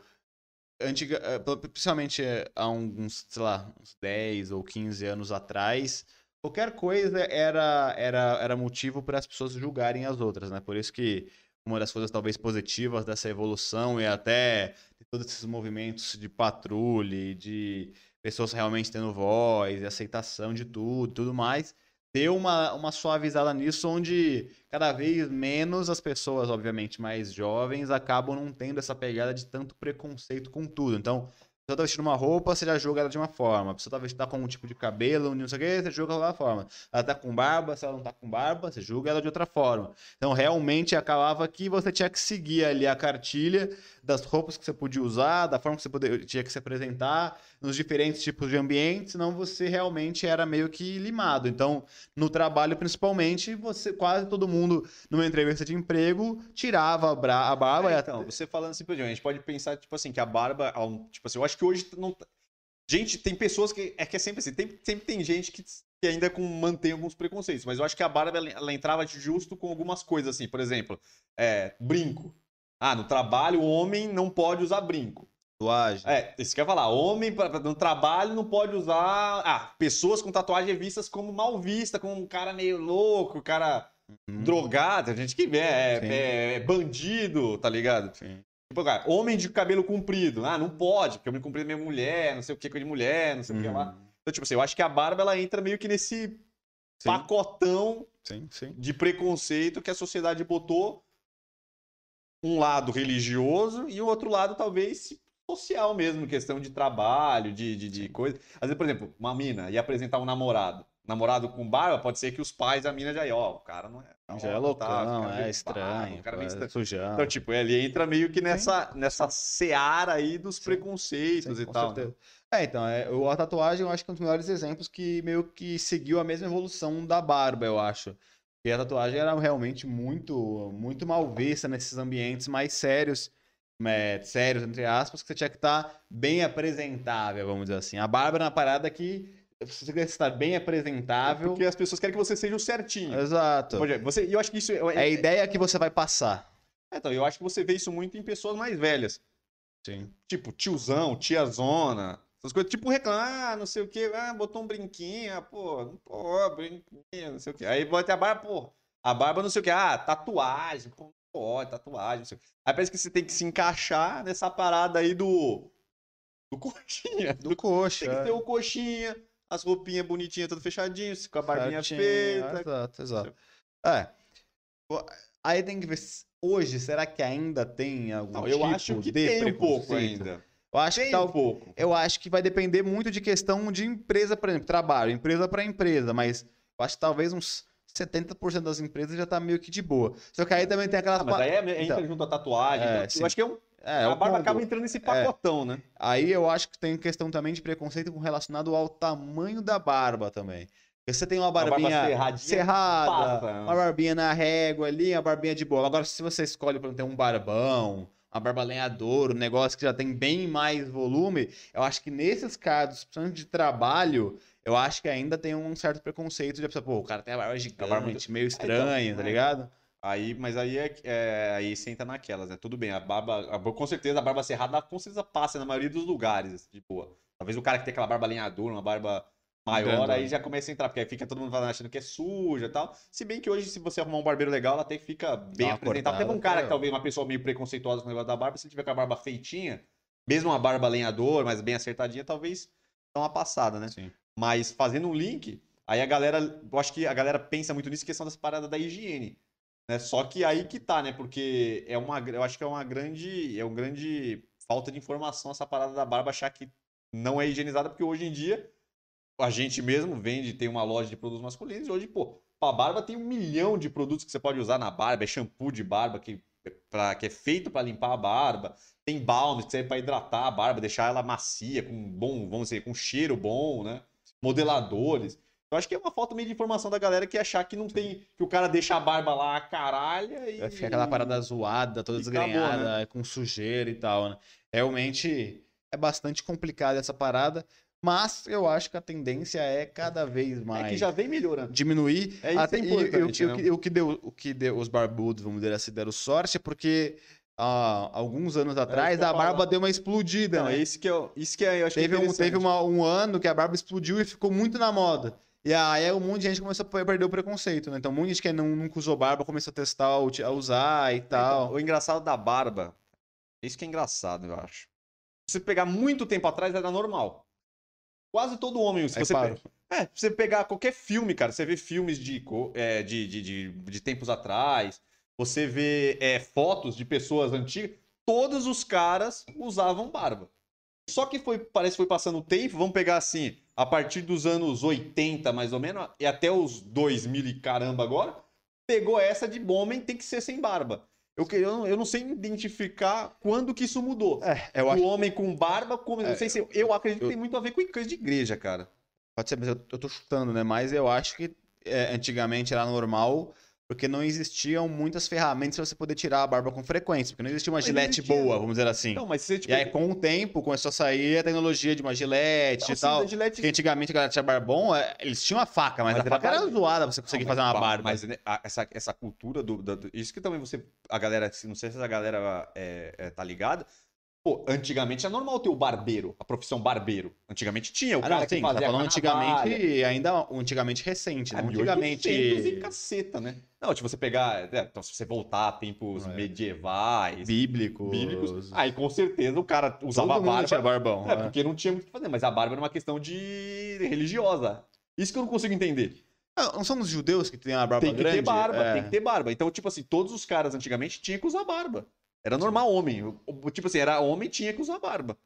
B: antiga, é, pr- principalmente é, há uns, sei lá, uns 10 ou 15 anos atrás, qualquer coisa era, era, era motivo para as pessoas julgarem as outras, né? Por isso que uma das coisas talvez positivas dessa evolução e até de todos esses movimentos de patrulha, de pessoas realmente tendo voz, aceitação de tudo, tudo mais, deu uma, uma suavizada nisso, onde cada vez menos as pessoas, obviamente, mais jovens, acabam não tendo essa pegada de tanto preconceito com tudo. Então, pessoa tá vestindo uma roupa, você já julga ela de uma forma. A pessoa tá vestindo tá com um tipo de cabelo, não sei o que, você julga ela de uma forma. Ela tá com barba, se ela não tá com barba, você julga ela de outra forma. Então, realmente, acabava que você tinha que seguir ali a cartilha das roupas que você podia usar, da forma que você poder, tinha que se apresentar, nos diferentes tipos de ambientes, senão você realmente era meio que limado. Então, no trabalho, principalmente, você quase todo mundo, numa entrevista de emprego, tirava a, barba. e
A: É,
B: até-
A: então, você falando exemplo, a gente pode pensar, tipo assim, que a barba, tipo assim, eu acho que hoje não. tá- Gente, tem pessoas que. É que é sempre assim, tem, sempre tem gente que que ainda com, mantém alguns preconceitos. Mas eu acho que a barba ela, ela entrava justo com algumas coisas, assim. Por exemplo, é, brinco. Ah, no trabalho o homem não pode usar brinco.
B: Tatuagem.
A: É, isso que eu ia falar. Homem pra- pra- no trabalho não pode usar. Ah, pessoas com tatuagem vistas como mal vista, como um cara meio louco, cara
B: Hum,
A: drogado. A gente que vê, é, é- é bandido, tá ligado?
B: sim.
A: Tipo, cara, homem de cabelo comprido. Ah, não pode, porque homem comprido é minha mulher, não sei o que, coisa de mulher, não sei o que lá.
B: Hum,
A: Então, tipo assim, eu acho que a barba ela entra meio que nesse
B: Sim.
A: pacotão
B: Sim, sim.
A: de preconceito que a sociedade botou um lado religioso e o outro lado, talvez, social mesmo, questão de trabalho, de, de, de coisa. Às vezes, por exemplo, uma mina ia apresentar um namorado. Namorado com barba, pode ser que os pais da mina já iam, ó, o cara não é.
B: Já é
A: ó,
B: loucão,
A: tá, fica
B: é
A: meio
B: estranho.
A: barba, o cara
B: é
A: estranho.
B: sujão.
A: Então, tipo, ele entra meio que nessa, nessa seara aí dos
B: Sim.
A: preconceitos
B: Sim,
A: e
B: com
A: tal. né?
B: É, então, é, o- a tatuagem eu acho que é um dos melhores exemplos que meio que seguiu a mesma evolução da barba, eu acho. Porque a tatuagem era realmente muito, muito mal vista nesses ambientes mais sérios, é, sérios, entre aspas, que você tinha que estar bem apresentável, vamos dizer assim. A barba era uma parada que você tinha que estar bem apresentável.
A: Porque as pessoas querem que você seja o certinho.
B: Exato.
A: Você, eu acho que isso
B: É a ideia que você vai passar.
A: É, então, eu acho que você vê isso muito em pessoas mais velhas.
B: Sim.
A: Tipo, tiozão, tiazona. Essas coisas, tipo, reclamar, ah, não sei o quê, ah, botou um brinquinho, ah, pô, pô, brinquinho, não sei o quê. Aí bota a barba, pô, a barba não sei o quê, ah, tatuagem, pô, pode, tatuagem, não sei o quê. Aí parece que você tem que se encaixar nessa parada aí do. do coxinha.
B: Do coxa.
A: Tem que
B: é.
A: ter o coxinha, as roupinhas bonitinhas, tudo fechadinho, com a barbinha
B: Certinho,
A: feita.
B: Exato, exato. É. Aí tem que ver. se- Hoje, será que ainda tem algum
A: Não, eu
B: tipo
A: acho que
B: de
A: tem um pouco
B: preconceito?
A: ainda.
B: Eu acho que
A: Tem
B: tal-
A: um pouco.
B: eu acho que vai depender muito de questão de empresa, por exemplo, trabalho, empresa para empresa, mas eu acho que talvez uns 70% das empresas já tá meio que de boa. Só que aí também tem aquelas
A: Ah, mas aí é,
B: Então,
A: entra junto a tatuagem.
B: é,
A: então,
B: sim.
A: eu acho que é um,
B: é,
A: a barba
B: combo.
A: acaba entrando nesse pacotão, né?
B: Aí eu acho que tem questão também de preconceito com relacionado ao tamanho da barba também. Porque você tem uma
A: barba
B: barbinha
A: cerradinha,
B: cerrada,
A: passa.
B: uma barbinha na régua ali, uma barbinha de boa. Agora, se você escolhe para ter um barbão, uma barba lenhadora, um negócio que já tem bem mais volume, eu acho que nesses casos, principalmente de trabalho, eu acho que ainda tem um certo preconceito de a pessoa, pô, o cara tem a barba gigante,
A: barba muito-
B: meio estranha,
A: então,
B: tá
A: é.
B: ligado?
A: Aí, mas aí é, é- aí senta naquelas, né? Tudo bem, a barba, a- com certeza a barba cerrada com certeza passa na maioria dos lugares, de boa. Talvez o cara que tem aquela barba lenhadora, uma barba maior,
B: Grandona.
A: aí já começa a entrar, porque aí fica todo mundo achando que é suja e tal. Se bem que hoje, se você arrumar um barbeiro legal, ela até fica bem
B: uma
A: apresentável. Teve um cara
B: tá.
A: que talvez uma pessoa meio preconceituosa com o negócio da barba, se ele tiver com a barba feitinha, mesmo uma barba lenhador, mas bem acertadinha, talvez dá uma passada, né?
B: Sim.
A: Mas fazendo um link, aí a galera, eu acho que a galera pensa muito nisso, questão das paradas da higiene. Né? Só que aí que tá, né? Porque é uma, eu acho que é uma grande, é um grande falta de informação essa parada da barba achar que não é higienizada, porque hoje em dia a gente mesmo vende, tem uma loja de produtos masculinos e hoje, pô, pra barba tem um milhão de produtos que você pode usar na barba, é shampoo de barba que, pra, que é feito pra limpar a barba, tem balms que serve pra hidratar a barba, deixar ela macia, com bom, vamos dizer, com cheiro bom, né? Modeladores. Eu acho que é uma falta meio de informação da galera que achar que não tem. que o cara deixa a barba lá, caralha, e.
B: Vai ficar aquela parada zoada, toda
A: E acabou,
B: desgrenhada, com sujeira e tal, né? Realmente é bastante complicado essa parada, mas eu acho que a tendência é cada vez mais
A: É que já vem melhorando.
B: diminuir.
A: É isso
B: Até-
A: é
B: e- e o
A: importante,
B: que- o
A: né?
B: que- o que deu, o que deu os barbudos, vamos dizer assim, deram sorte, é porque há alguns anos atrás
A: que eu
B: a barba
A: falar.
B: deu uma explodida,
A: Então,
B: né?
A: é isso que eu, isso que é, eu acho
B: Teve,
A: que é
B: um, teve uma- um ano que a barba explodiu e ficou muito na moda. E aí um monte de gente começou a perder o preconceito, né? Então, de gente que não, nunca usou barba começou a testar, a usar e tal.
A: Então, o engraçado da barba, isso que é engraçado, eu acho. Se você pegar muito tempo atrás, era normal. Quase todo homem, se
B: Aí
A: você
B: parou.
A: pe- É, se você pegar qualquer filme, cara, você vê filmes de, é, de, de, de, de tempos atrás, você vê é, fotos de pessoas antigas, todos os caras usavam barba. Só que foi, parece que foi passando o tempo, vamos pegar assim, a partir dos anos 80, mais ou menos, e até os 2000 e caramba agora, pegou essa de homem tem que ser sem barba. Eu, que- eu, não- eu não sei identificar quando que isso mudou.
B: É, eu
A: o
B: acho
A: homem com barba, como,
B: É,
A: não sei se eu acredito que
B: eu-
A: tem muito a ver com coisa de igreja, cara.
B: Pode ser, mas eu, eu tô chutando, né? Mas eu acho que é, antigamente era normal porque não existiam muitas ferramentas pra você poder tirar a barba com frequência, porque não existia uma
A: Mas
B: gilete
A: existia.
B: boa, vamos dizer assim.
A: Não, mas você, tipo,
B: E aí, com o tempo, começou a sair a tecnologia de uma gilete
A: não,
B: e tal.
A: da Gillette-
B: Porque antigamente a galera tinha barbão, é, eles tinham a faca, mas,
A: Mas
B: a
A: era
B: faca era
A: barba.
B: zoada pra você conseguir
A: Não,
B: fazer uma
A: ba-
B: barba.
A: Mas né, essa, essa cultura do, da- do- Isso que também você. A galera. Não sei se a galera é, é, tá ligada. Pô, antigamente é normal ter o barbeiro, a profissão barbeiro. Antigamente tinha o
B: Ah,
A: cara
B: não,
A: que
B: sim,
A: fazia
B: tá falando antigamente, ainda antigamente recente,
A: É,
B: não
A: 1800 e
B: antigamente
A: caceta, né? Não, tipo, você pegar. é, então, se você voltar a tempos
B: É.
A: medievais,
B: bíblicos.
A: bíblicos, aí com certeza o cara usava
B: Todo
A: barba.
B: tinha barbão.
A: É,
B: né?
A: porque não tinha muito o que fazer, mas a barba era uma questão de religiosa. Isso que eu não consigo entender.
B: Ah, Não são os judeus que têm a barba
A: Tem que
B: grande?
A: ter barba,
B: É.
A: tem que ter barba. Então, tipo assim, todos os caras antigamente tinham que usar barba. Era normal homem. Tipo assim, era homem tinha que usar barba.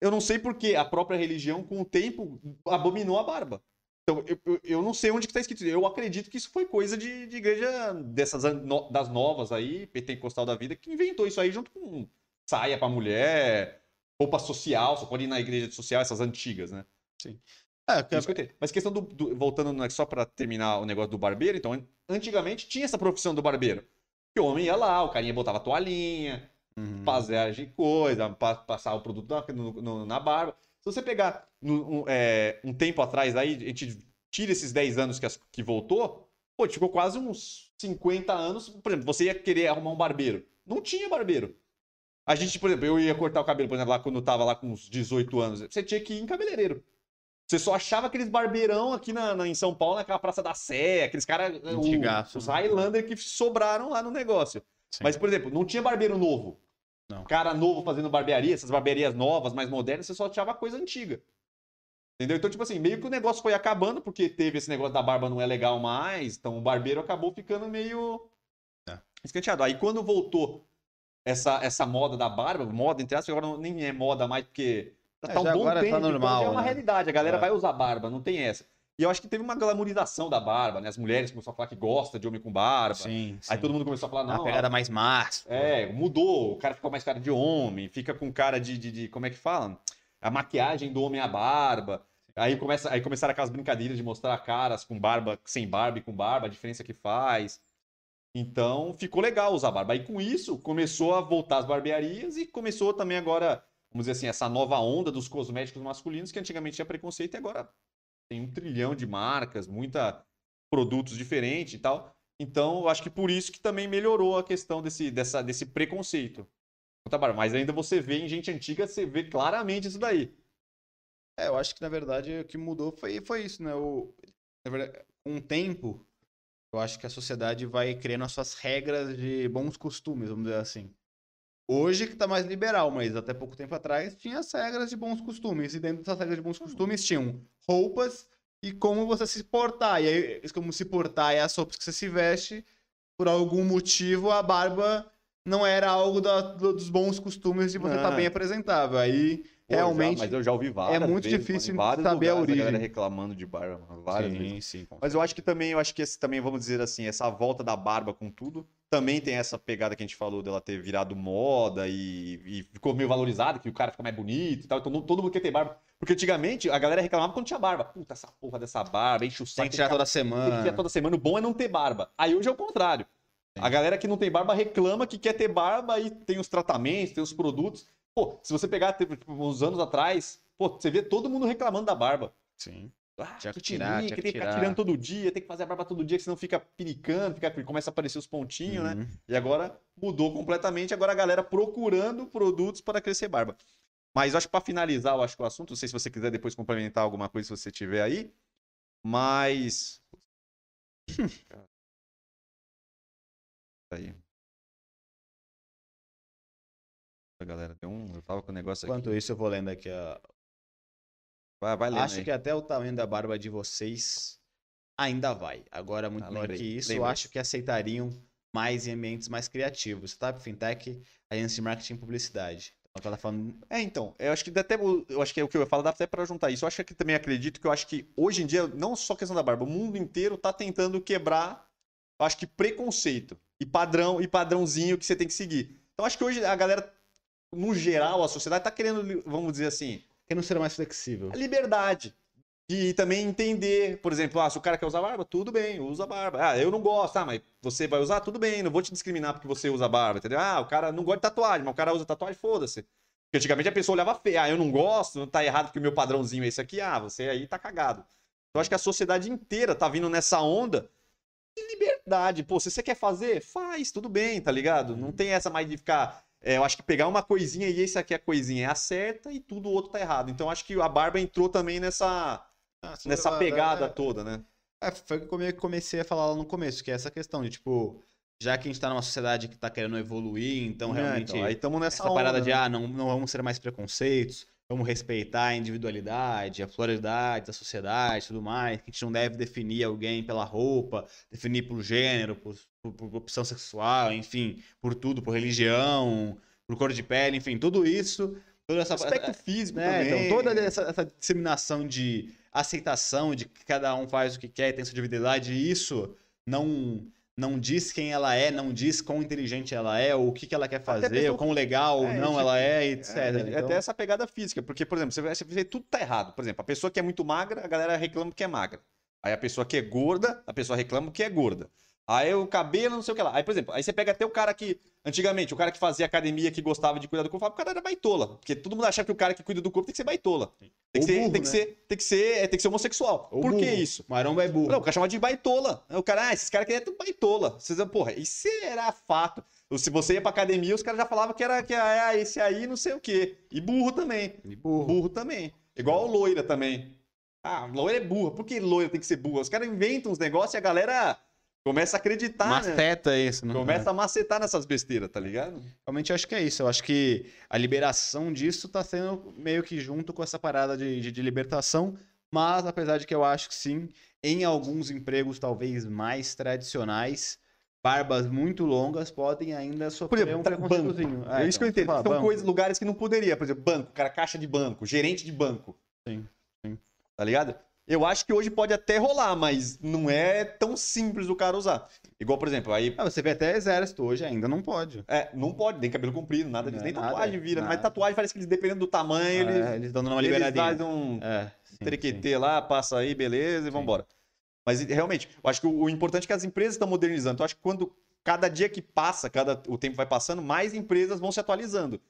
A: Eu não sei porque a própria religião, com o tempo, abominou a barba. Então, eu, eu, eu não sei onde que tá escrito. Eu acredito que isso foi coisa de, de igreja dessas das novas aí, pentecostal da vida, que inventou isso aí junto com saia pra mulher, roupa social, só pode ir na igreja social, essas antigas, né?
B: É, que-
A: Isso que. Mas questão do, do- voltando né, só pra terminar o negócio do barbeiro, então, an- antigamente tinha essa profissão do barbeiro. Que o homem ia lá, o carinha botava toalhinha,
B: Uhum.
A: fazer de coisa, pa- passar o produto na, no- na barba. Se você pegar no- um, é, um tempo atrás aí, a gente tira esses 10 anos que, as- que voltou, pô, ficou quase uns 50 anos. Por exemplo, você ia querer arrumar um barbeiro. Não tinha barbeiro. A gente, por exemplo, eu ia cortar o cabelo, por exemplo, lá quando eu tava lá com uns 18 anos, você tinha que ir em cabeleireiro. Você só achava aqueles barbeirão aqui na, na- em São Paulo, naquela Praça da Sé, aqueles caras,
B: Antigaço,
A: os
B: né?
A: Highlander que sobraram lá no negócio.
B: Sim.
A: Mas, por exemplo, não tinha barbeiro novo.
B: Não.
A: Cara novo fazendo barbearia, essas barbearias novas, mais modernas, você só achava coisa antiga. Entendeu? Então, tipo assim, meio que o negócio foi acabando, porque teve esse negócio da barba não é legal mais, então o barbeiro acabou ficando meio
B: É.
A: escanteado. Aí quando voltou essa, essa moda da barba, moda entre aspas, agora não- nem é moda mais, porque tá um bom
B: agora tá
A: tempo, então
B: normal,
A: já é uma
B: né?
A: realidade, a galera
B: É.
A: vai usar barba, não tem essa. E eu acho que teve uma glamorização da barba, né? As mulheres começaram a falar que gosta de homem com barba.
B: Sim, sim.
A: Aí todo mundo começou a falar,
B: Uma
A: não,
B: pegada mais massa.
A: é, mudou. O cara ficou mais cara de homem, fica com cara de, de, de- Como é que fala? A maquiagem do homem é a barba. Aí, começa, aí começaram aquelas brincadeiras de mostrar caras com barba, sem barba e com barba, a diferença que faz. Então ficou legal usar barba. Aí com isso começou a voltar as barbearias e começou também agora, vamos dizer assim, essa nova onda dos cosméticos masculinos que antigamente tinha preconceito e agora tem um trilhão de marcas, muita produtos diferentes e tal. Então, eu acho que por isso que também melhorou a questão desse, dessa, desse preconceito. Mas ainda você vê em gente antiga, você vê claramente isso daí.
B: É, eu acho que na verdade o que mudou foi, foi isso, né? O, verdade, com o tempo, eu acho que a sociedade vai criando as suas regras de bons costumes, vamos dizer assim. Hoje que tá mais liberal, mas até pouco tempo atrás tinha as regras de bons costumes. E dentro dessas regras de bons costumes tinham roupas e como você se portar. E aí, como se portar é as roupas que você se veste. Por algum motivo, a barba não era algo da- do- dos bons costumes de você estar
A: Não.
B: bem apresentável. Aí,
A: Pô,
B: realmente...
A: já- mas eu já ouvi várias
B: é muito
A: vezes,
B: difícil saber a origem.
A: galera reclamando de barba, várias
B: sim,
A: vezes.
B: sim.
A: Mas eu acho que também, eu acho que esse também, vamos dizer assim, essa volta da barba com tudo, também tem essa pegada que a gente falou dela ter virado moda e, e ficou meio valorizada, que o cara fica mais bonito e tal. Então não- todo mundo quer ter barba. Porque antigamente a galera reclamava quando tinha barba. Puta, essa porra dessa barba, enche o saco.
B: Tem que tirar toda
A: Tem que
B: semana.
A: tirar toda semana. O bom é não ter barba. Aí hoje é o contrário. A galera que não tem barba reclama que quer ter barba e tem os tratamentos, tem os produtos. Pô, se você pegar tipo, uns anos atrás, pô, você vê todo mundo reclamando da barba.
B: Sim.
A: Ah,
B: Tinha que tirar, tinha que
A: tem que ficar tirando todo dia, tem que fazer a barba todo dia, que senão fica piricando, fica, começa a aparecer os pontinhos, né?
B: Uhum.
A: E agora mudou completamente, agora a galera procurando produtos para crescer barba. Mas eu acho que para finalizar, eu acho que o assunto, não sei se você quiser depois complementar alguma coisa se você tiver aí, mas [LAUGHS] aí. Galera, tem um, eu tava com o negócio aqui.
B: Enquanto isso, eu vou lendo aqui. Ó.
A: Vai, vai lendo
B: Acho
A: aí.
B: que até o tamanho da barba de vocês ainda vai. Agora, muito
A: Ah,
B: melhor
A: lembrei,
B: que isso,
A: lembrei.
B: acho que aceitariam mais em ambientes mais criativos. Startup, fintech, agência de marketing e publicidade. Então, ela tá falando.
A: É, então, eu acho que até, eu acho que é o que eu ia falar, dá até pra juntar isso. Eu acho que também acredito que eu acho que hoje em dia, não só questão da barba, o mundo inteiro tá tentando quebrar, eu acho que preconceito e padrão e padrãozinho que você tem que seguir. Então acho que hoje a galera, no geral, a sociedade tá querendo, vamos dizer assim,
B: Quer não ser mais flexível.
A: a liberdade. E também entender, por exemplo, ah, se o cara quer usar barba, tudo bem, usa barba. Ah, eu não gosto, ah, mas você vai usar, tudo bem, não vou te discriminar porque você usa barba, entendeu? Ah, o cara não gosta de tatuagem, mas o cara usa tatuagem, foda-se. Porque antigamente a pessoa olhava feio, ah, eu não gosto, não tá errado porque o meu padrãozinho é esse aqui, ah, você aí tá cagado. Eu acho que a sociedade inteira tá vindo nessa onda de liberdade. Pô, se você quer fazer, faz, tudo bem, tá ligado? Não tem essa mais de ficar. É, eu acho que pegar uma coisinha e esse aqui é a coisinha é a certa e tudo o outro tá errado. Então acho que a barba entrou também nessa,
B: Ah,
A: nessa
B: é-
A: pegada
B: é-
A: toda, né?
B: É, foi o que eu come- comecei a falar lá no começo, que é essa questão de, tipo, já que a gente tá numa sociedade que tá querendo evoluir, então
A: É,
B: realmente
A: então, aí estamos nessa
B: essa parada
A: onda,
B: de,
A: né?
B: ah, não, não vamos ser mais preconceitos, vamos respeitar a individualidade, a pluralidade da sociedade tudo mais, que a gente não deve definir alguém pela roupa, definir por gênero, por, por- por opção sexual, enfim, por tudo, por religião, por cor de pele, enfim, tudo isso, toda essa
A: aspecto físico
B: né?
A: também.
B: Então, toda essa, essa disseminação de aceitação de que cada um faz o que quer, tem sua individualidade, isso não não diz quem ela é, não diz quão inteligente ela é, ou o que, que ela quer fazer,
A: pessoa-
B: ou quão legal ou
A: É,
B: não
A: tipo,
B: ela é, etc.
A: É,
B: Então,
A: até essa pegada física, porque, por exemplo, você você vê tudo tá errado. Por exemplo, a pessoa que é muito magra, a galera reclama que é magra. Aí a pessoa que é gorda, a pessoa reclama que é gorda. Aí o cabelo, não sei o que lá. Aí, por exemplo, aí você pega até o cara que, antigamente, o cara que fazia academia, que gostava de cuidar do corpo, o cara era baitola. Porque todo mundo achava que o cara que cuida do corpo tem que ser baitola. Tem que,
B: Ou
A: ser,
B: burro,
A: tem, que
B: né?
A: ser, tem que ser, é, tem que ser homossexual.
B: ou
A: Por que
B: burro.
A: isso?
B: Maromba é burro.
A: Não, o cara chamava de baitola. O cara, ah, esses caras aqui é tudo baitola. Vocês, porra, isso era fato. Se você ia pra academia, os caras já falavam que era que ah, esse aí não sei o quê. E burro também.
B: E burro.
A: Burro também. Igual loira também. Ah, loira é burra. Por que loira tem que ser burra? Os caras inventam uns negócios e a galera começa a acreditar, né?
B: Maceta isso, né?
A: Começa a macetar nessas besteiras, tá ligado?
B: Realmente eu acho que é isso. Eu acho que a liberação disso tá sendo meio que junto com essa parada de, de, de libertação. Mas, apesar de que eu acho que sim, em alguns empregos talvez mais tradicionais, barbas muito longas podem ainda sofrer
A: exemplo,
B: um preconceitozinho.
A: É, isso que eu entendo.
B: fala,
A: São
B: banco.
A: coisas, lugares que não poderia. Por exemplo, banco, cara, caixa de banco, gerente de banco.
B: Sim, sim.
A: Tá ligado? Eu acho que hoje pode até rolar, mas não é tão simples o cara usar. Igual, por exemplo, aí.
B: Ah, você vê até exército hoje ainda não pode.
A: É, não pode, nem cabelo comprido, nada disso,
B: Não,
A: nem
B: nada,
A: tatuagem vira. Mas
B: nada.
A: tatuagem parece que eles, dependendo do tamanho, eles,
B: É, eles dão uma
A: eles
B: liberadinha.
A: fazem um
B: É, sim, sim.
A: trequetê lá, passa aí, beleza, e vambora. Mas realmente, eu acho que o, o importante é que as empresas estão modernizando. Então, eu acho que quando cada dia que passa, cada o tempo vai passando, mais empresas vão se atualizando.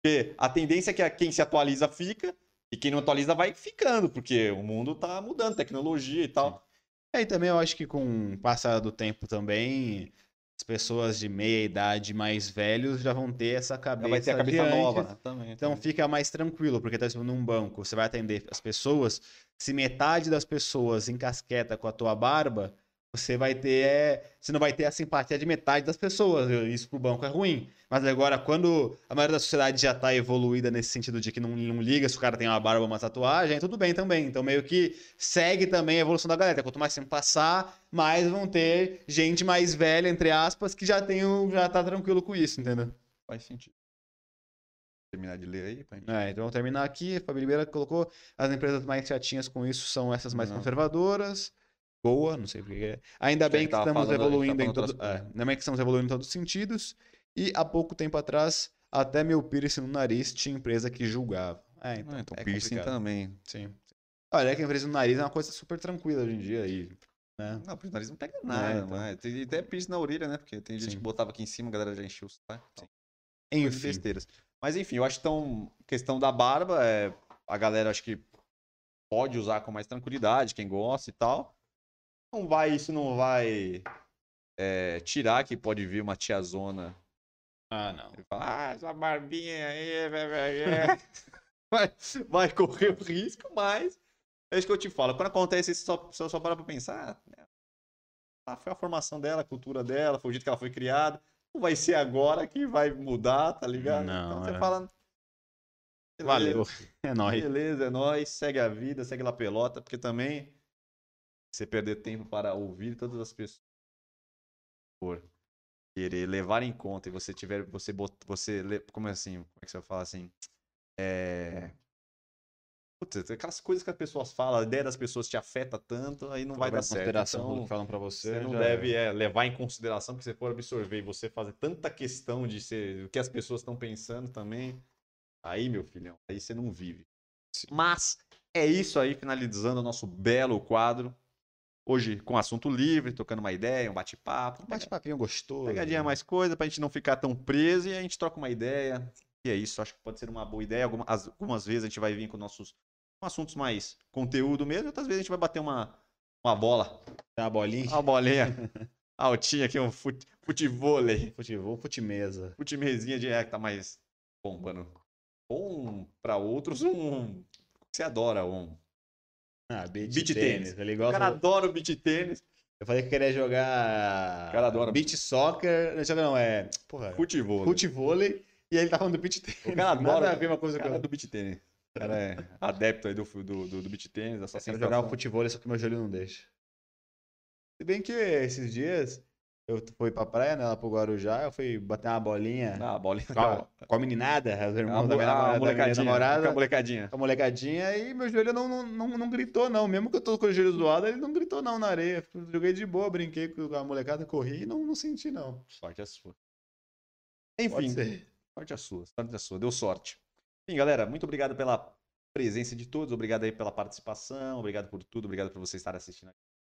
A: Porque a tendência é que quem se atualiza fica e quem não atualiza vai ficando, porque o mundo tá mudando, tecnologia e tal.
B: É, e também eu acho que com o passar do tempo também, as pessoas de meia idade mais velhos já vão ter essa
A: Já
B: cabeça
A: vai ter a cabeça
B: de antes.
A: nova, né? Também.
B: Então
A: também.
B: fica mais tranquilo, porque tá tipo, num banco, você vai atender as pessoas, se metade das pessoas encasqueta com a tua barba, você vai ter, é, você não vai ter a simpatia de metade das pessoas. Isso pro banco é ruim. Mas agora, quando a maioria da sociedade já tá evoluída nesse sentido de que não, não liga se o cara tem uma barba ou uma tatuagem, tudo bem também. Então meio que segue também a evolução da galera. Quanto mais tempo passar, mais vão ter gente mais velha, entre aspas, que já tem o, já tá tranquilo com isso, entendeu?
A: Faz sentido. Terminar de ler aí, pra gente.
B: É, então vamos terminar aqui. Fabi Ribeira colocou as empresas mais chatinhas com isso são essas mais
A: Não.
B: conservadoras. Boa, não sei o que é. Ainda bem que estamos
A: ele
B: evoluindo em
A: falando
B: todo,
A: outras
B: é, ainda bem que estamos evoluindo em todos os sentidos. E há pouco tempo atrás, até meu piercing no nariz tinha empresa que julgava. É, então,
A: Ah, então
B: é
A: piercing
B: complicado.
A: também.
B: Sim. Olha, é que a piercing no nariz é uma coisa super tranquila hoje em dia. aí, né?
A: Não, piercing no nariz não pega nada,
B: então.
A: mas tem até piercing na orelha, né? Porque tem gente
B: Sim.
A: que botava aqui em cima, a galera já encheu o saco. Então,
B: Enfim,
A: coisas besteiras. Mas enfim, eu acho que tão questão da barba, é, a galera acho que pode usar com mais tranquilidade, quem gosta e tal. Não vai, isso não vai é, tirar que pode vir uma tiazona
B: ah, não.
A: e falar, ah, essa barbinha aí, vai, vai, é." [LAUGHS] vai, vai correr o risco, mas é isso que eu te falo. Quando acontece isso, só, só, só para pra pensar, né? ah, foi a formação dela, a cultura dela, foi o jeito que ela foi criada. Não vai ser agora que vai mudar, tá ligado?
B: Não,
A: então você
B: é.
A: fala.
B: Valeu. [LAUGHS] É nóis.
A: Beleza, é nóis. Segue a vida, segue lá a pelota, porque também você perder tempo para ouvir todas as pessoas por querer levar em conta e você tiver você bot, você como é assim, como é que você fala assim? É Putz, aquelas coisas que as pessoas falam, a ideia das pessoas te afeta tanto, aí não vai dar certo.
B: consideração
A: Então,
B: que falam pra você.
A: você não deve é, levar em consideração, porque se for absorver e você fazer tanta questão de ser o que as pessoas estão pensando também, aí, meu filhão, aí você não vive.
B: Sim.
A: Mas é isso aí, finalizando o nosso belo quadro. Hoje com assunto livre, tocando uma ideia, um bate-papo.
B: Um bate-papinho gostoso.
A: Pegadinha mais coisa pra gente não ficar tão preso e a gente troca uma ideia. E é isso, acho que pode ser uma boa ideia. Alguma- as- Algumas, vezes a gente vai vir com nossos com assuntos mais conteúdo mesmo, outras vezes a gente vai bater uma, uma bola,
B: uma bolinha.
A: uma bolinha [LAUGHS] altinha aqui, um fute, futevôlei,
B: Futebol, futimesa.
A: futemesinha de é, que tá mais bombando. Ou pra outros, um. Você adora um.
B: Ah, beat,
A: Beach
B: tênis. Ele
A: O
B: gosta
A: cara adora o beat tênis.
B: Eu falei que queria jogar.
A: O cara adora
B: Beach soccer. Não, não, é. Porra.
A: Futevôlei.
B: Futevôlei. E ele tá falando do beach tênis.
A: O cara [LAUGHS] adora.
B: Nada a ver uma coisa
A: o
B: com
A: cara do beat tênis. O cara é adepto aí do, do, do, do beat tênis,
B: Eu
A: sensação.
B: jogar um futebol, só que meu joelho não deixa. Se bem que esses dias eu fui pra praia, né, lá pro Guarujá, eu fui bater uma bolinha
A: Ah, a bolinha.
B: com, a, com a meninada, os
A: A,
B: irmãos da minha,
A: a
B: namorada, da minha
A: molecadinha.
B: namorada,
A: com a molecadinha.
B: com a molecadinha, e meu joelho não, não, não, não gritou, não. Mesmo que eu tô com o joelho zoado, ele não gritou, não, na areia. Joguei de boa, brinquei com a molecada, corri e não, não senti, não.
A: Sorte a sua.
B: Pode
A: Enfim, sorte a sua, sorte a sua, deu sorte. Enfim, galera, muito obrigado pela presença de todos, obrigado aí pela participação, obrigado por tudo, obrigado por você estar assistindo.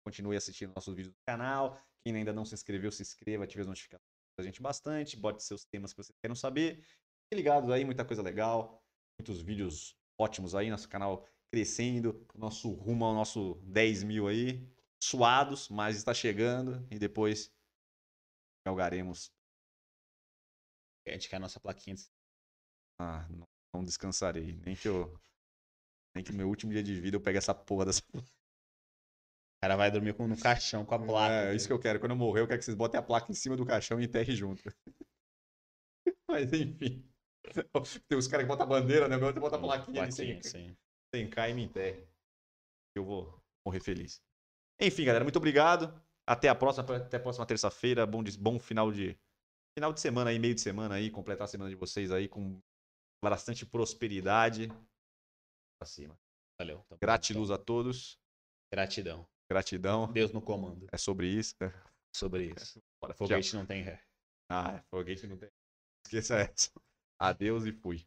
A: Continue assistindo nossos vídeos do canal. Quem ainda não se inscreveu, se inscreva, ative as notificações pra gente bastante, bote seus temas que vocês queiram saber. Fiquem ligados aí, muita coisa legal, muitos vídeos ótimos aí, nosso canal crescendo, nosso rumo ao nosso 10 mil aí, suados, mas está chegando e depois galgaremos
B: A gente quer a nossa plaquinha. de-
A: Ah, não, não descansarei. Nem que eu. Nem que no meu último dia de vida eu pegue essa porra dessa.
B: O cara vai dormir com, no caixão com a placa.
A: É, isso que eu quero. Quando eu morrer, eu quero que vocês botem a placa em cima do caixão e enterrem junto. [LAUGHS] Mas enfim. [LAUGHS] Tem os caras que botam a bandeira, né? O meu bota a plaquinha ali sem,
B: sim.
A: sem cá e me enterre. Eu vou morrer feliz. Enfim, galera, muito obrigado. Até a próxima, até a próxima terça-feira. Bom, bom final de final de semana aí, meio de semana aí, completar a semana de vocês aí com bastante prosperidade. Pra cima.
B: Valeu.
A: Gratiluz a todos.
B: Gratidão.
A: Gratidão.
B: Deus no comando.
A: É sobre isso. né?
B: Sobre isso.
A: Bora, tchau.
B: Foguete não tem ré.
A: Ah, foguete não tem. Esqueça essa. Adeus e fui.